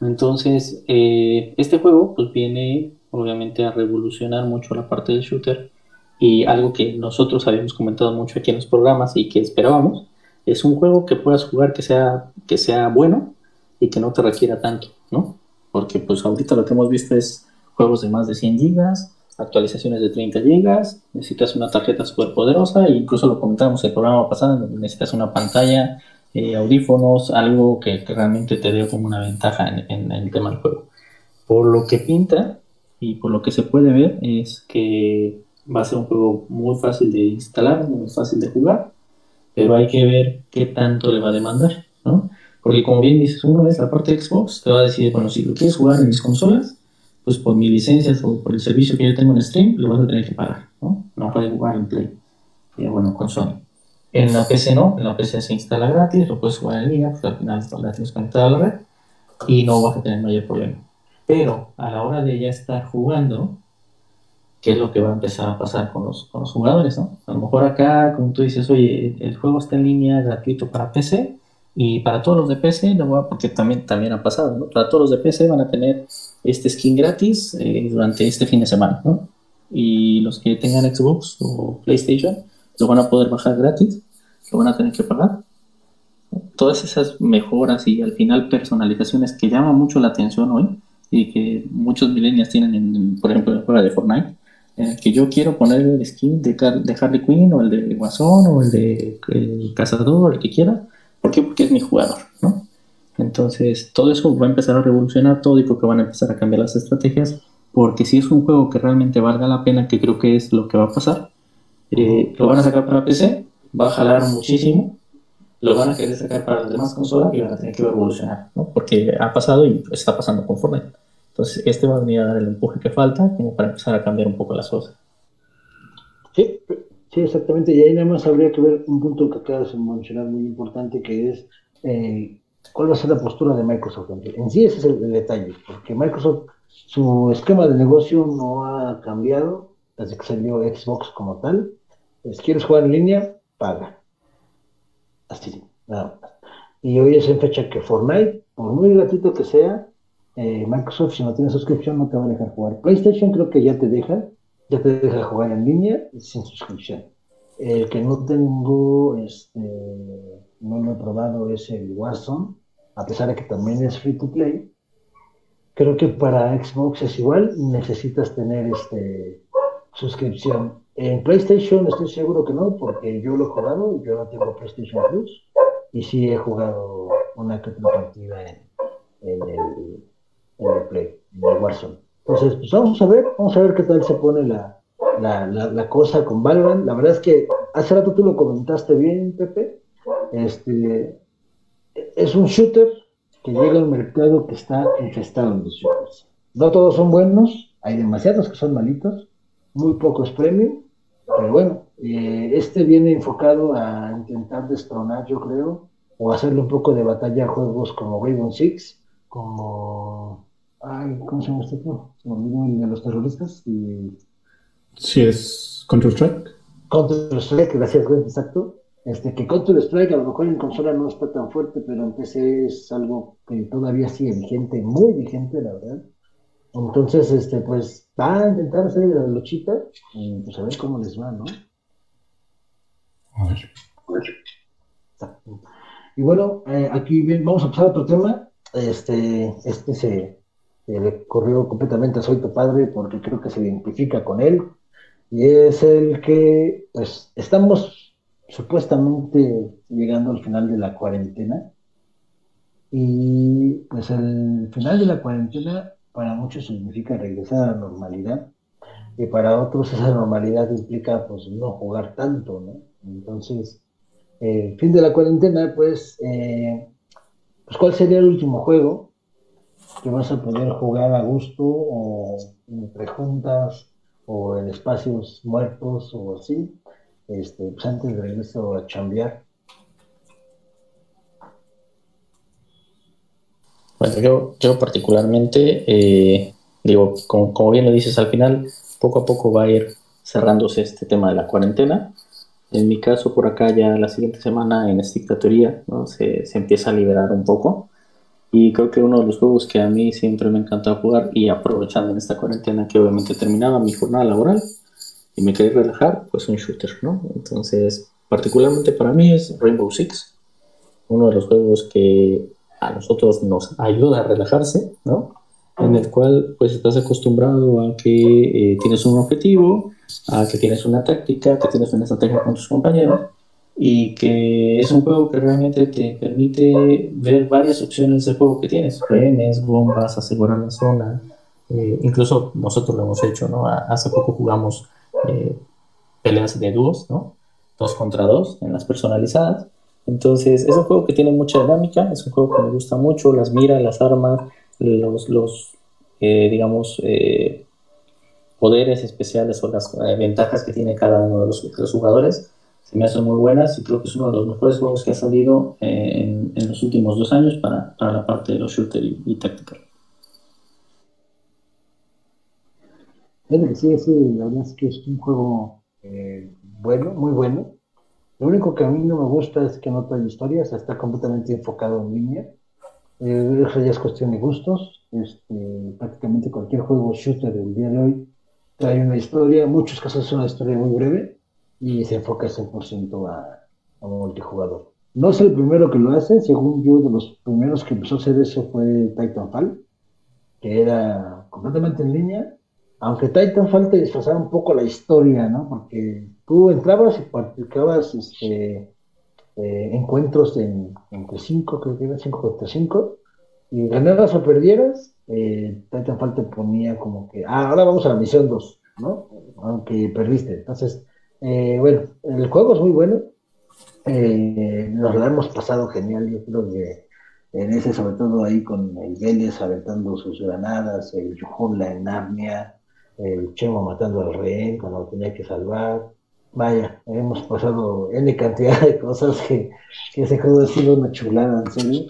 Entonces, eh, este juego, pues viene, obviamente, a revolucionar mucho la parte del shooter. Y algo que nosotros habíamos comentado mucho aquí en los programas y que esperábamos, es un juego que puedas jugar que sea, que sea bueno y que no te requiera tanto, ¿no? Porque pues ahorita lo que hemos visto es juegos de más de 100 gigas, actualizaciones de 30 GB, necesitas una tarjeta súper poderosa, e incluso lo comentamos el programa pasado, necesitas una pantalla, eh, audífonos, algo que, realmente te dé como una ventaja en, el tema del juego. Por lo que pinta y por lo que se puede ver es que va a ser un juego muy fácil de instalar, muy fácil de jugar, pero hay que ver qué tanto le va a demandar, ¿no? Porque como bien dices, uno es la parte de Xbox, te va a decir, bueno, si lo quieres jugar en mis consolas, pues por mi licencia o por el servicio que yo tengo en Stream, lo vas a tener que pagar, ¿no? No puedes jugar en Play, y bueno, con Sony. En la PC no, en la PC se instala gratis, lo puedes jugar en línea, pues al final la tienes conectada a la red y no vas a tener mayor problema. Pero a la hora de ya estar jugando, ¿qué es lo que va a empezar a pasar con los, con los jugadores? ¿no? A lo mejor acá, como tú dices, oye, el juego está en línea gratuito para PC y para todos los de PC, porque también, también ha pasado, ¿no? para todos los de PC van a tener este skin gratis eh, durante este fin de semana. ¿no? Y los que tengan Xbox o PlayStation lo van a poder bajar gratis, lo van a tener que pagar todas esas mejoras y al final personalizaciones que llaman mucho la atención hoy y que muchos millennials tienen, en, por ejemplo, en el juego de Fortnite, que yo quiero poner el skin de, de, Harley Quinn o el de Guasón o el de el Cazador, el que quiera. ¿Por qué? Porque es mi jugador, ¿no? Entonces, todo eso va a empezar a revolucionar todo y creo que van a empezar a cambiar las estrategias, porque si es un juego que realmente valga la pena, que creo que es lo que va a pasar, eh, lo van a sacar para PC, va a jalar muchísimo, lo van a querer sacar para las demás consolas y van a tener que evolucionar, ¿no? Porque ha pasado y está pasando con Fortnite. Entonces, este va a venir a dar el empuje que falta para empezar a cambiar un poco las cosas. Sí, sí, exactamente. Y ahí nada más habría que ver un punto que acabas de mencionar muy importante, que es eh, cuál va a ser la postura de Microsoft. En sí ese es el, detalle, porque Microsoft, su esquema de negocio no ha cambiado desde que salió Xbox como tal. Si quieres jugar en línea, paga Así, nada más. Y hoy es en fecha que Fortnite, por muy gratuito que sea, eh, Microsoft, si no tiene suscripción, no te va a dejar jugar. PlayStation creo que ya te deja, ya te deja jugar en línea sin suscripción. El que no tengo, este, no lo he probado, es el Warzone, a pesar de que también es free to play. Creo que para Xbox es igual, necesitas tener este, suscripción. En PlayStation estoy seguro que no, porque yo lo he jugado, yo no tengo PlayStation Plus, y sí he jugado una que otra partida en, en, el, en el Play, en el Warzone. Entonces, pues vamos a ver, vamos a ver qué tal se pone la, la, la, cosa con Valorant. La verdad es que hace rato tú lo comentaste bien, Pepe. Este, es un shooter que llega al mercado que está infestado en los shooters. No todos son buenos, hay demasiados que son malitos, muy pocos premium, pero bueno, eh, este viene enfocado a intentar destronar, yo creo, o hacerle un poco de batalla a juegos como Rainbow Six, como. Ay, ¿Cómo se llama este juego? Se el de los terroristas. Y... Sí, es Counter-Strike. Counter-Strike, gracias, güey, exacto. Este, que Counter-Strike a lo mejor en consola no está tan fuerte, pero en PC es algo que todavía sigue vigente, muy vigente, la verdad. Entonces, este, pues, va a intentar hacer la luchita y pues a ver cómo les va, ¿no? A ver. Y bueno, eh, aquí vamos a pasar a otro tema. Este, este se, le corrió completamente Soy tu padre porque creo que se identifica con él. Y es el que, pues, estamos supuestamente llegando al final de la cuarentena. Y pues el final de la cuarentena para muchos significa regresar a la normalidad y para otros esa normalidad implica pues no jugar tanto, ¿no? Entonces, el fin de la cuarentena, pues, eh, pues ¿cuál sería el último juego que vas a poder jugar a gusto o entre juntas o en espacios muertos o así, este, pues antes de regreso a chambear? Bueno, yo, yo particularmente, eh, digo, como, bien lo dices al final, poco a poco va a ir cerrándose este tema de la cuarentena. En mi caso, por acá ya la siguiente semana en esta teoría ¿no? se, se, empieza a liberar un poco. Y creo que uno de los juegos que a mí siempre me encantado jugar y aprovechando en esta cuarentena que obviamente terminaba mi jornada laboral y me quería relajar, pues un shooter, ¿no? Entonces, particularmente para mí es Rainbow Six, uno de los juegos que a nosotros nos ayuda a relajarse, ¿no? En el cual pues estás acostumbrado a que eh, tienes un objetivo, a que tienes una táctica, que tienes una estrategia con tus compañeros y que es un juego que realmente te permite ver varias opciones de juego que tienes, rehenes, bombas, asegurar la zona, eh, incluso nosotros lo hemos hecho, ¿no? Hace poco jugamos eh, peleas de dúos, ¿no? Dos contra dos en las personalizadas entonces, es un juego que tiene mucha dinámica, es un juego que me gusta mucho, las miras, las armas, los, los eh, digamos, poderes especiales o las ventajas que tiene cada uno de los, jugadores se me hacen muy buenas y creo que es uno de los mejores juegos que ha salido eh, en, los últimos dos años para, la parte de los shooter y, y tactical. Sí, sí, la verdad es que es un juego eh, bueno, muy bueno. Lo único que a mí no me gusta es que no trae historia, o sea, está completamente enfocado en línea. Eh, eso ya es cuestión de gustos. Este, prácticamente cualquier juego shooter del día de hoy trae una historia, en muchos casos es una historia muy breve y se enfoca 100% a, a multijugador. No es el primero que lo hace, según yo, de los primeros que empezó a hacer eso fue Titanfall, que era completamente en línea aunque Titanfall te disfrazaba un poco la historia, ¿no? Porque tú entrabas y practicabas este, eh, encuentros en, entre 5, creo que eran 5 contra 5, y ganabas o perdieras, eh, Titanfall te ponía como que, ah, ahora vamos a la misión 2, ¿no? Aunque perdiste. Entonces, eh, bueno, el juego es muy bueno, eh, nos lo hemos pasado genial, yo creo que en ese, sobre todo ahí con el Vélez aventando sus granadas, el Yuhula en Narnia, el Chemo matando al rehén cuando tenía que salvar. Vaya, hemos pasado N cantidad de cosas que, que ese juego ha sido una chulada, en serio.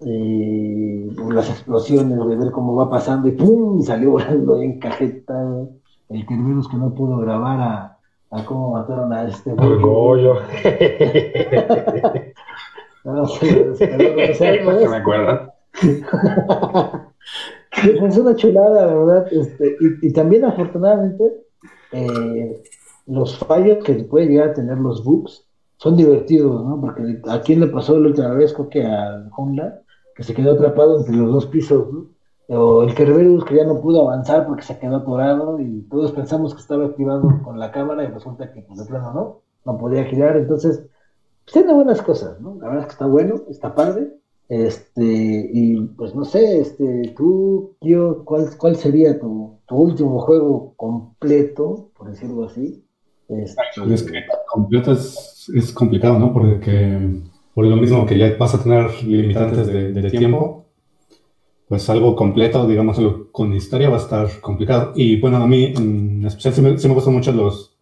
Y las explosiones, de ver cómo va pasando y ¡pum! salió volando en cajeta. El Kerberos que no pudo grabar a, a cómo mataron a este Orgullo. no, se, se, se, se, me acuerdo. es una chulada, la verdad. Este, y, también, afortunadamente, eh, los fallos que puede llegar a tener los bugs son divertidos, ¿no? Porque a quién le pasó la última vez, creo que a Honda, que se quedó atrapado entre los dos pisos, ¿no? O el Kerberos que ya no pudo avanzar porque se quedó atorado y todos pensamos que estaba activado con la cámara y resulta que pues, de plano no, no podía girar. Entonces, pues, tiene buenas cosas, ¿no? La verdad es que está bueno, está padre. Este, y pues no sé, este, tú, tío, ¿cuál, cuál sería tu, tu último juego completo, por decirlo así? Este... Es que completo es, complicado, ¿no? Porque por lo mismo que ya vas a tener limitantes de tiempo, pues algo completo, digamos, con historia va a estar complicado. Y bueno, a mí en especial sí me, sí me gustan mucho los,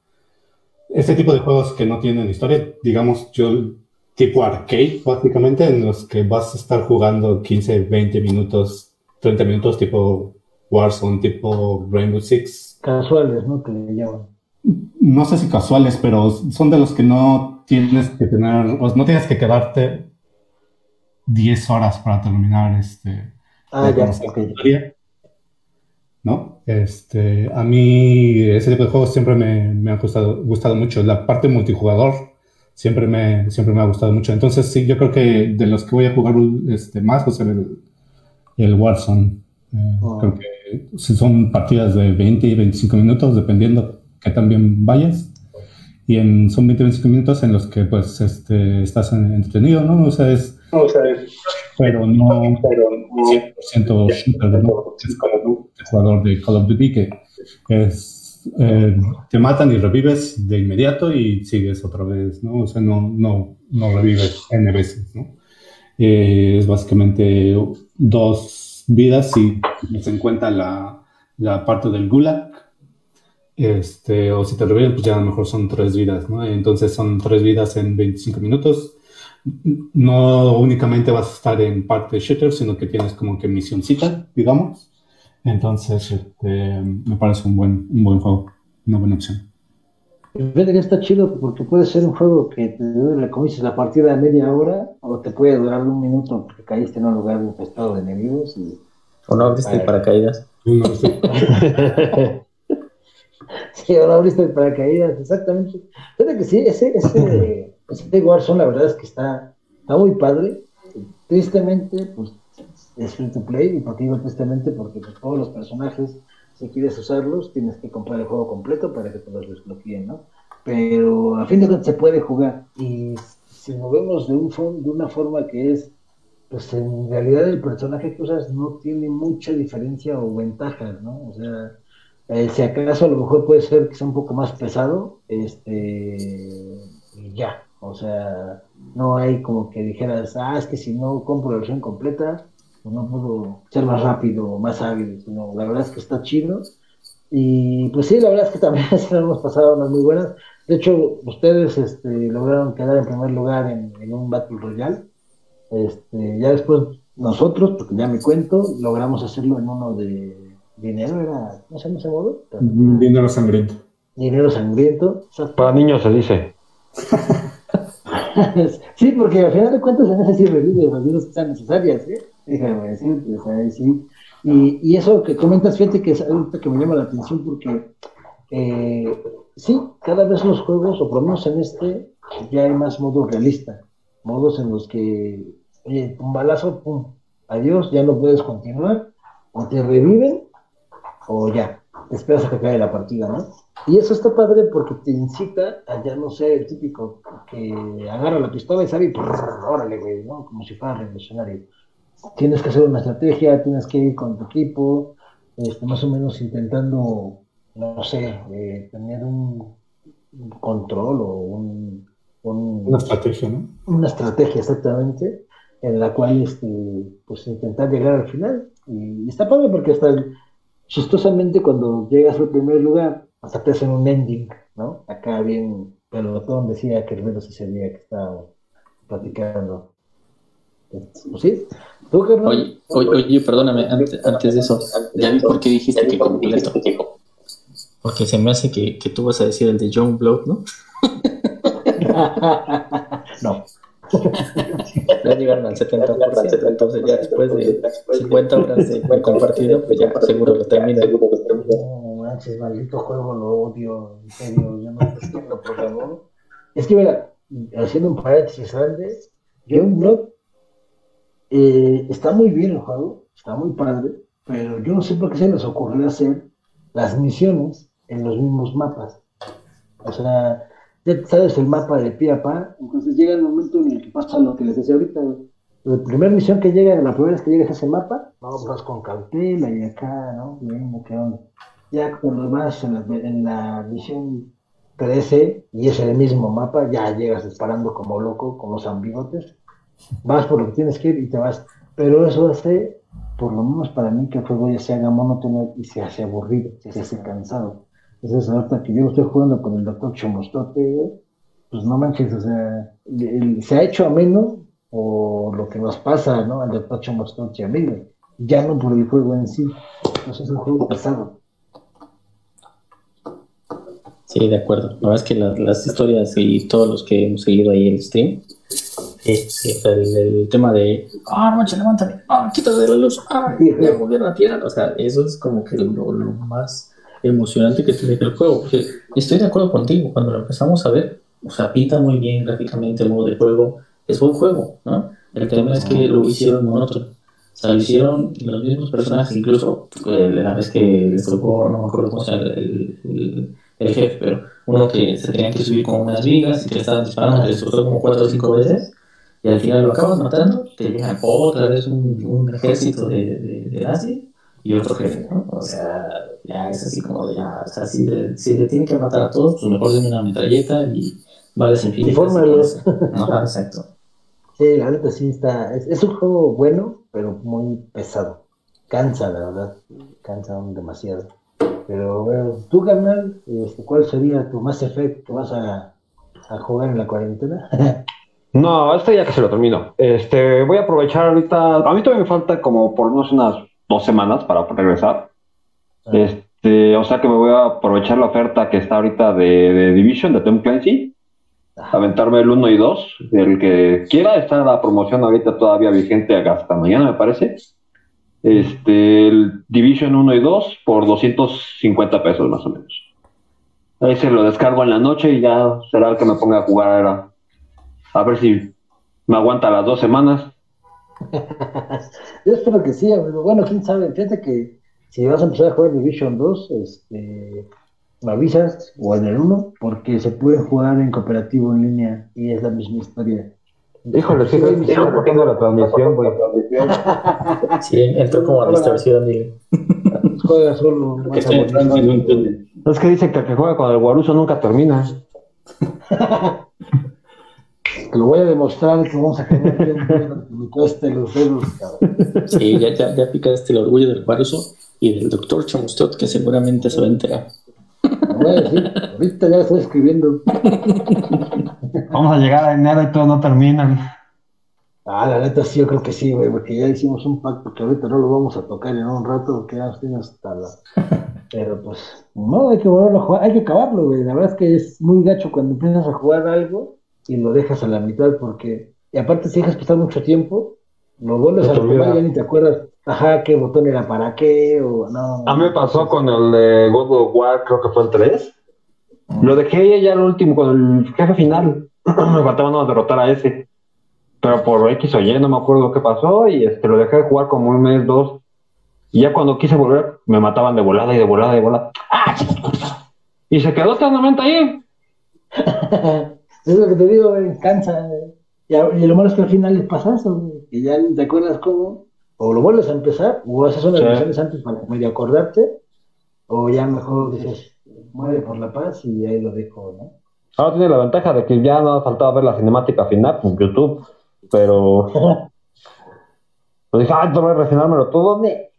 este tipo de juegos que no tienen historia. Digamos, yo tipo arcade, básicamente, en los que vas a estar jugando 15, 20 minutos, 30 minutos, tipo Warzone, tipo Rainbow Six. Casuales, ¿no? Que le llaman. No sé si casuales, pero son de los que no tienes que tener, o no tienes que quedarte 10 horas para terminar este. Ah, ya, ¿no? Este, a mí ese tipo de juegos siempre me, me ha gustado, gustado mucho. La parte multijugador siempre me, siempre me ha gustado mucho. Entonces, sí, yo creo que de los que voy a jugar este, más, pues el, el Warzone. Eh, oh. Creo que son partidas de 20 y 25 minutos, dependiendo que también vayas. Y en, son 20 25 minutos en los que pues este, estás entretenido, ¿no? O sea, es... O sea, pero no pero 100% shooter, ¿no? Es como el jugador de Call of Duty que es eh, te matan y revives de inmediato y sigues otra vez, ¿no? O sea, no, no, no revives N veces, ¿no? Eh, es básicamente dos vidas si se encuentra la, la parte del gulag. Este, o si te revives, pues ya a lo mejor son tres vidas, ¿no? Entonces son tres vidas en 25 minutos. No únicamente vas a estar en parte shooter, sino que tienes como que misioncita, digamos. Entonces, este, me parece un buen, un buen juego, una buena opción. Fíjate que está chido porque puede ser un juego que te dure, como dices, la partida de media hora o te puede durar un minuto porque caíste en un lugar infestado de enemigos. Y, o no abriste el paracaídas. No, sí, o no abriste el paracaídas, exactamente. Fíjate que sí, ese, ese, ese Warzone la verdad es que está, está muy padre. Tristemente, pues es free to play, y por qué tristemente, porque pues, todos los personajes, si quieres usarlos, tienes que comprar el juego completo para que te los desbloqueen, ¿no? Pero a fin de cuentas se puede jugar, y si movemos de, un, de una forma que es, pues en realidad el personaje que usas no tiene mucha diferencia o ventaja, ¿no? O sea, eh, si acaso a lo mejor puede ser que sea un poco más pesado, este, y ya, o sea, no hay como que dijeras, ah, es que si no compro la versión completa, no puedo ser más rápido, más hábil, sino la verdad es que está chido. Y pues sí, la verdad es que también hemos pasado unas muy buenas. De hecho, ustedes este, lograron quedar en primer lugar en, en un Battle Royale. Este, ya después nosotros, porque ya me cuento, logramos hacerlo en uno de dinero, era, ¿cómo se llama ese modo? Dinero sangriento. Dinero sangriento. Para niños se dice. sí, porque al final de cuentas se necesitan revive las vidas que sean necesarias, ¿eh? Déjame decirte, sea, sí. Y, y eso que comentas, fíjate que es algo que me llama la atención porque eh, sí, cada vez los juegos, o por lo menos en este, ya hay más modos realistas, modos en los que, oye, un balazo, pum, adiós, ya no puedes continuar, o te reviven, o ya, te esperas a que acabe la partida, ¿no? Y eso está padre porque te incita a ya no ser el típico que agarra la pistola y sabe y prrr, órale, güey, ¿no? Como si fuera revolucionario. Tienes que hacer una estrategia, tienes que ir con tu equipo, este, más o menos intentando, no sé, eh, tener un, un control o un, un- Una estrategia, ¿no? una estrategia exactamente en la cual este, pues intentar llegar al final y está padre porque hasta chistosamente cuando llegas al primer lugar hasta te hacen un ending ¿no? acá bien pelotón decía que el menos ese día que estaba platicando pues sí tú? Oye, oye, oye, perdóname, antes, antes de eso, ya vi por qué dijiste que completo. Porque se me hace que, que tú vas a decir el de John Blood, ¿no? no Ya llegaron al 70%, entonces ya después de 50 horas de, compartido, pues ya seguro lo termina. No maldito juego, lo odio, serio, yo no quién lo programó. Es que mira, haciendo un paréntesis grande, Youngblood eh, está muy bien el juego, está muy padre, pero yo no sé por qué se les ocurrió hacer las misiones en los mismos mapas. O sea, ya sabes el mapa de pie a pa, entonces llega el momento en el que pasa lo que les decía ahorita. La primera misión que llega, la primera vez que llegas a ese mapa, vas con cautela y acá, ¿no? Viendo qué onda. Ya cuando vas en la, en la misión 13 y es el mismo mapa, ya llegas disparando como loco, con los ambigotes. Vas por lo que tienes que ir y te vas. Pero eso hace, por lo menos para mí, que el juego ya se haga monótono y se hace aburrido, se hace cansado. Entonces, ahorita que yo estoy jugando con el doctor Chomostote, pues no manches, o sea, se ha hecho ameno por lo que nos pasa, ¿no? Al doctor Chomostote y a mí, güey. Ya no por el juego en sí. Entonces es un juego pesado. Sí, de acuerdo. La verdad es que las, las historias y todos los que hemos seguido ahí el stream, sí, el, el tema de, ah, no manches, levántame, ah, quítate de la luz, ah, volvieron a tirar. O sea, eso es como que lo, lo más emocionante que tiene el juego. Porque estoy de acuerdo contigo, cuando lo empezamos a ver, o sea, pinta muy bien gráficamente el modo de juego, es buen juego, ¿no? El tema es que lo hicieron monótono. O sea, lo hicieron los mismos personajes, incluso eh, la vez que les tocó, no me acuerdo cómo se llama el, el, el jefe, pero uno que se tenía que subir con unas vigas y que le estaban disparando, les soltó como cuatro o cinco veces, y al final lo acabas matando, te llega otra vez un, un ejército de, de, de nazis y otro jefe, ¿no? O sea, ya es así como de, ya, o sea, si le, si le tienen que matar a todos, pues mejor den una metralleta y vales infinitas. Infórmalos. Ajá, exacto. Sí, la neta sí está. Es, es un juego bueno, pero muy pesado. Cansa, la verdad. Cansa aún demasiado. Pero bueno, tú, carnal, este, ¿cuál sería tu más efecto que vas a, a jugar en la cuarentena? No, este ya que se lo termino. Este, voy a aprovechar ahorita. A mí todavía me falta como por menos unas dos semanas para regresar. Este, o sea que me voy a aprovechar la oferta que está ahorita de, de Division, de Tom Clancy. Aventarme el 1 y 2. El que quiera, está la promoción ahorita todavía vigente hasta mañana, me parece. Este, el Division 1 y 2 por 250 pesos más o menos. Ahí se lo descargo en la noche y ya será el que me ponga a jugar ahora. A ver si me aguanta las dos semanas. Yo espero que sí, amigo. Bueno, quién sabe. Fíjate que si vas a empezar a jugar Division 2, este, me avisas o en el 1, porque se puede jugar en cooperativo en línea y es la misma historia. Híjole, sí, Sí, está cortando la transmisión, güey. Sí, entró como a distorsión, dile. Juega solo. Estoy. Es que dice que el que juega con el Guaruso nunca termina. Te lo voy a demostrar que vamos a tener que me cueste los dedos, cabrón. Sí, ya, ya, ya picaste el orgullo del Guaruso y del doctor Chamustot, que seguramente se va a enterar. No, voy a decir. Ahorita ya estoy escribiendo. Vamos a llegar a enero y todos no terminan. Ah, la neta sí, yo creo que sí, güey, porque ya hicimos un pacto que ahorita no lo vamos a tocar en un rato, porque ya estoy hasta la... Pero pues, no, hay que volverlo a jugar, hay que acabarlo, güey. La verdad es que es muy gacho cuando empiezas a jugar algo y lo dejas a la mitad, porque... Y aparte si dejas pasar mucho tiempo, lo vuelves a jugar y ya ni te acuerdas, ajá, qué botón era para qué, o no. A mí me pasó con el de God of War, creo que fue el 3. Lo dejé ya el último, con el jefe final. me faltaba no derrotar a ese. Pero por X o Y, no me acuerdo qué pasó. Y este, lo dejé de jugar como un mes, dos. Y ya cuando quise volver, me mataban de volada y de volada y de volada. ¡Ah! Y se quedó eternamente ahí. es lo que te digo, güey, cansa. Y, lo malo es que al final les pasa eso, güey, que ya te acuerdas cómo, o lo vuelves a empezar, o haces unas Sí. misiones antes para medio acordarte, o ya mejor dices, muere por la paz y ahí lo dejo, ¿no? Ahora tiene la ventaja de que ya no faltaba ver la cinemática final en YouTube. Pero. Pues dije, ay, tengo que refinármelo todo. Ne.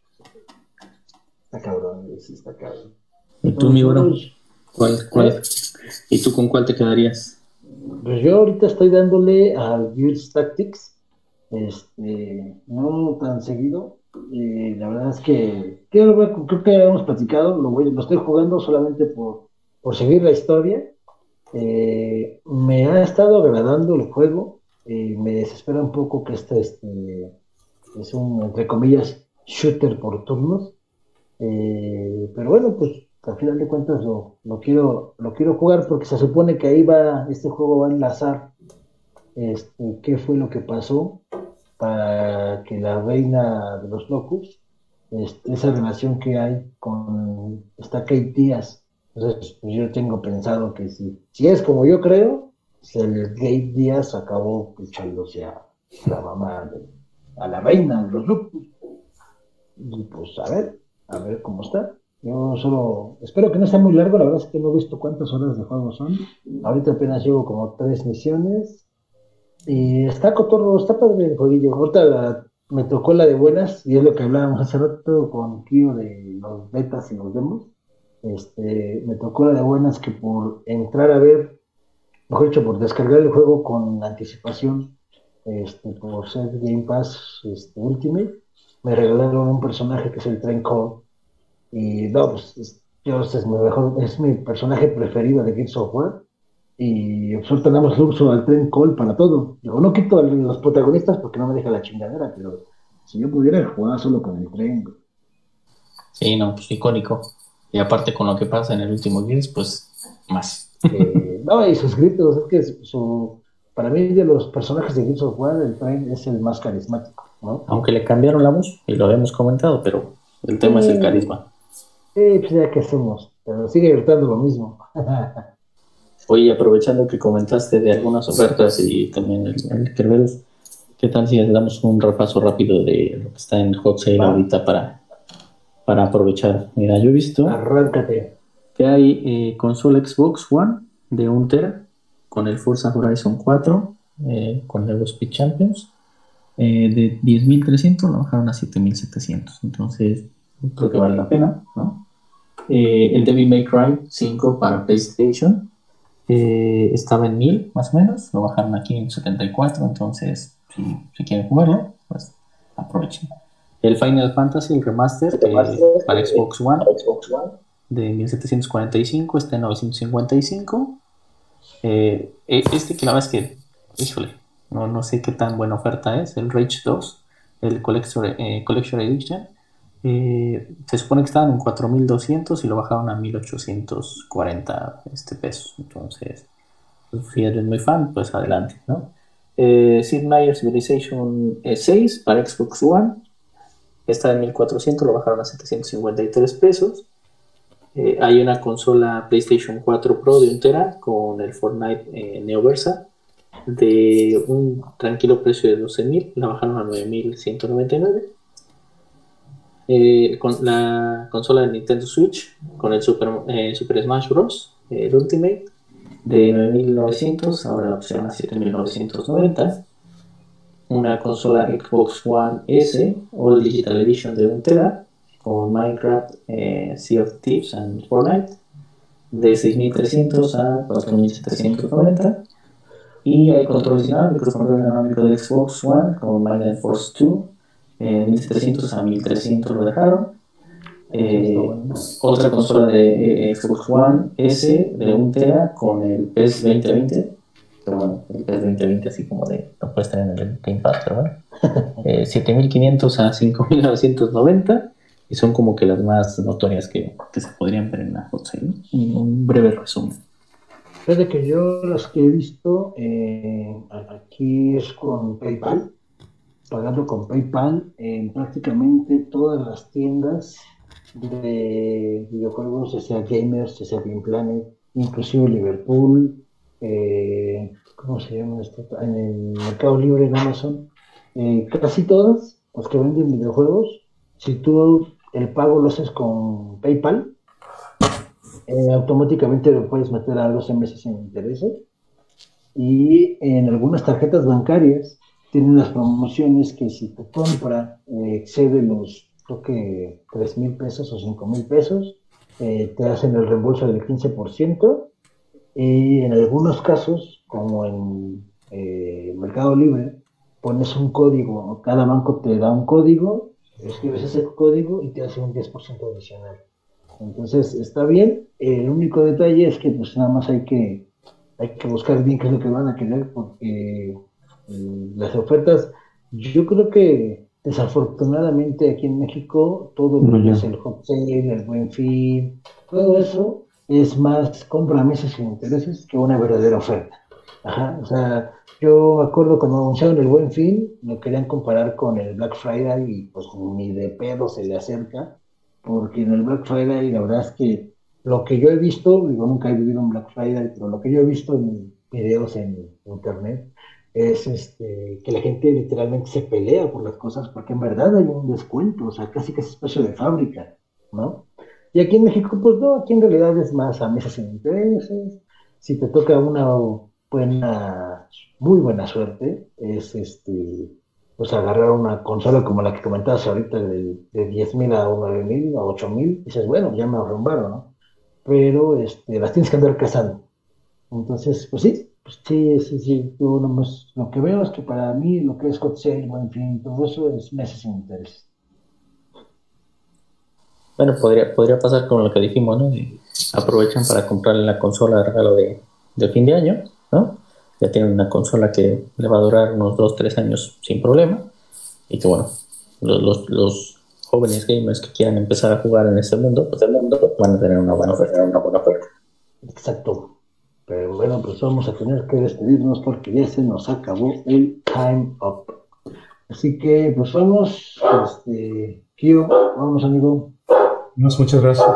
Está cabrón, sí, está cabrón. ¿Y tú, mi bro? Pues, ¿Cuál, cuál? ¿Y tú con cuál te quedarías? Pues yo ahorita estoy dándole al Gears Tactics, este, no tan seguido. eh, la verdad es que creo, que habíamos platicado, lo, voy, lo estoy jugando solamente por, por seguir la historia. Eh, me ha estado agradando el juego, eh, me desespera un poco que este, este es un, entre comillas, shooter por turnos. Pero bueno, pues al final de cuentas lo, lo quiero, lo quiero jugar porque se supone que ahí va, este juego va a enlazar este, qué fue lo que pasó para que la reina de los locos, este, esa relación que hay con esta Kate Díaz. Entonces, pues yo tengo pensado que si, si es como yo creo, el Kate Díaz acabó echándose a la mamá, de- a la reina de los locos. Y pues a ver, a ver cómo está. Yo solo espero que no sea muy largo, la verdad es que no he visto cuántas horas de juego son. Ahorita apenas llevo como tres misiones. Y está cotorro, está padre el jueguillo. Ahorita me tocó la de buenas, y es lo que hablábamos hace rato con Kio de los betas y los demos. Este, me tocó la de buenas que por entrar a ver, mejor dicho, por descargar el juego con anticipación, este, por ser Game Pass este, Ultimate, me regalaron un personaje que es el Train Call. Y no, pues es, es mi mejor, es mi personaje preferido de Gears of. Y solo tenemos uso al Train Call para todo. Digo, no quito a los protagonistas porque no me deja la chingadera, pero si yo pudiera jugar solo con el tren. Sí, no, pues icónico. Y aparte con lo que pasa en el último Gears, pues más. Eh, no, y sus gritos, es que su, para mí de los personajes de Gears of War, el tren es el más carismático, ¿no? Aunque le cambiaron la voz, y lo habíamos comentado, pero el tema es el carisma. Sí, pues ya que hacemos, pero sigue gritando lo mismo. Oye, aprovechando que comentaste de algunas ofertas y también el, el Kerberos, ¿qué tal si le damos un repaso rápido de lo que está en Hot Sale Va. ahorita para, para aprovechar? Mira, yo he visto Arráncate. que hay eh, consola Xbox One de 1 tera con el Forza Horizon 4, eh, con Lego Speed Champions, eh, de 10.300 lo bajaron a 7.700. Entonces, creo que vale la pena, ¿no? Eh, el Devil May Cry 5 para PlayStation eh, estaba en 1000 más o menos, lo bajaron a 574. Entonces, si, quieren jugarlo, pues aprovechen. El Final Fantasy, el remaster, eh, para Xbox One, de 1745 está en 955. Eh, e- este que la verdad es que, híjole, no, no sé qué tan buena oferta es, el Rage 2, el Collector, eh, Collection Edition. Eh, se supone que estaban en 4200 y lo bajaron a 1840 este, pesos. Entonces, pues, si eres muy fan, pues adelante, ¿no? Eh, Sid Meier's Civilization eh, 6 para Xbox One está en 1400, lo bajaron a 753 pesos. Eh, hay una consola PlayStation 4 Pro de 1 tera con el Fortnite eh, Neoversa de un tranquilo precio de 12.000, la bajaron a 9.199. Eh, con la consola de Nintendo Switch con el Super, eh, Super Smash Bros. el Ultimate de 9.900, ahora la opción a 7.990. Una consola Xbox One S All Digital Edition de 1 tera con Minecraft, eh, Sea of Thieves and Fortnite de 6.300 a 4.790. Y hay control dinámicos, control dinámico de Xbox One con Magnet Force 2, eh, 1.700 a 1.300 lo dejaron. Eh, otra consola de eh, Xbox One S de 1 tera con el PES 2020 pero bueno, el PES 2020 así como de no puede estar en el Gamepad, pero bueno, eh, 7500 a 5990 y son como que las más notorias que, que se podrían ver en la hot sale, ¿no? Un breve resumen. Fíjate que yo las que he visto eh, aquí es con PayPal, pagando con PayPal en prácticamente todas las tiendas de videojuegos, ya sea Gamers, ya sea Game Planet, inclusive Liverpool, eh, ¿cómo se llama esto? En el Mercado Libre en Amazon, eh, casi todas las que venden videojuegos, si tú el pago lo haces con PayPal, eh, automáticamente lo puedes meter a 12 meses sin intereses. Y en algunas tarjetas bancarias tienen las promociones que si tu compra eh, excede los, creo que 3 mil pesos o 5 mil pesos, eh, te hacen el reembolso del 15%. Y en algunos casos, como en eh, Mercado Libre, pones un código, cada banco te da un código, escribes ese código y te hace un 10% adicional. Entonces está bien, el único detalle es que pues nada más hay que, hay que buscar bien qué es lo que van a querer porque las ofertas, yo creo que desafortunadamente aquí en México todo lo que es el hot sale, el buen fin, todo eso es más meses sin intereses que una verdadera oferta. Ajá, o sea, yo me acuerdo cuando anunciaron el buen fin, lo querían comparar con el Black Friday y pues ni de pedo se le acerca, porque en el Black Friday la verdad es que lo que yo he visto, digo, nunca he vivido un Black Friday, pero lo que yo he visto en videos en internet es este, que la gente literalmente se pelea por las cosas porque en verdad hay un descuento, o sea, casi que es espacio de fábrica, ¿no? Y aquí en México, pues no, aquí en realidad es más a meses sin intereses. Si te toca una buena, muy buena suerte, es este, pues agarrar una consola como la que comentabas ahorita de, de 10 mil a 9 mil a 8 mil, dices, bueno, ya me arrumbaron, ¿no? Pero este, las tienes que andar cazando. Entonces, pues sí, pues sí, sí, sí, yo nomás, lo que veo es que para mí lo que es hot sale, en fin, todo eso es meses sin intereses. Bueno, podría, podría pasar con lo que dijimos, ¿no? Aprovechan para comprarle la consola de regalo de, de fin de año, ¿no? Ya tienen una consola que le va a durar unos 2-3 años sin problema. Y que bueno, los, los, los jóvenes gamers que quieran empezar a jugar en este mundo, pues el mundo van a tener una buena oferta, una buena oferta. Exacto. Pero bueno, pues vamos a tener que despedirnos porque ya se nos acabó el time up. Así que, pues vamos, este, Kio, vamos amigo. Muchas, muchas gracias.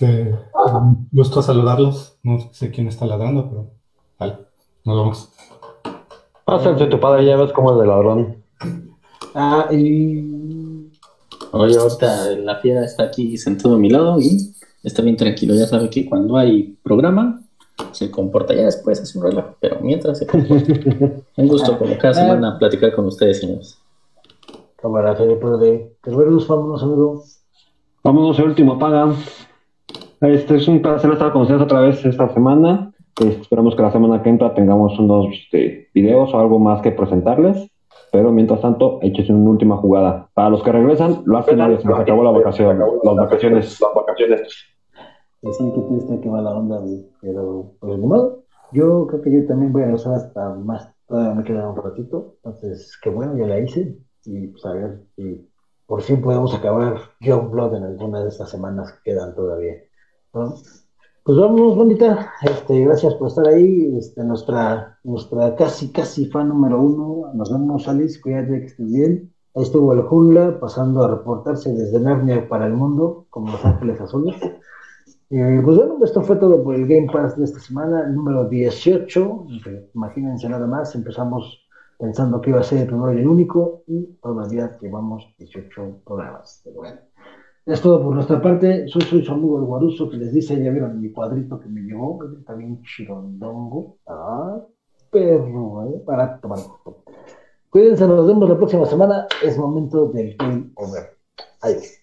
Eh, un gusto saludarlos. No sé quién está ladrando, pero vale, nos vemos. Pásate tu padre, ya ves cómo es de ladrón. Ah, y Oye, ahorita la fiera está aquí sentado a mi lado y está bien tranquilo. Ya sabe que cuando hay programa se comporta. Ya después hace un relajo, pero mientras se comporta. Un gusto como cada semana platicar con ustedes, señores. cámara, Felipe de Kerberos, vámonos amigo. Vámonos el último paga. Este es un placer estar con ustedes otra vez esta semana. Eh, esperamos que la semana que entra tengamos unos este, videos o algo más que presentarles. Pero mientras tanto, échese una última jugada. Para los que regresan, lo hacen ya se acabó la vacación, las vacaciones. Las vacaciones. Pues sí, qué triste que va la onda, güey, pero pues ni modo. Yo creo que yo también voy a regresar hasta más, todavía me queda un ratito, entonces qué bueno, ya la hice y pues a ver si por fin podemos acabar Young Blood en alguna de estas semanas que quedan todavía. ¿no? Pues vamos, bonita, este, gracias por estar ahí, este, nuestra, nuestra casi, casi fan número uno, nos vemos, Alice, cuídate que estés bien. Ahí estuvo el Jungla pasando a reportarse desde Narnia para el mundo, como Los Ángeles Azules. Eh, pues bueno, esto fue todo por el Game Pass de esta semana, número 18. que Imagínense nada más, empezamos pensando que iba a ser el primero y el único, y todavía llevamos 18 programas. Pero bueno, es todo por nuestra parte. Soy, soy su amigo el Guaruso que les dice, ya vieron mi cuadrito que me llevó, también chirondongo. Ah, perro, ¿eh? Para tomar foto. Cuídense, nos vemos la próxima semana. Es momento del Game Over. Adiós.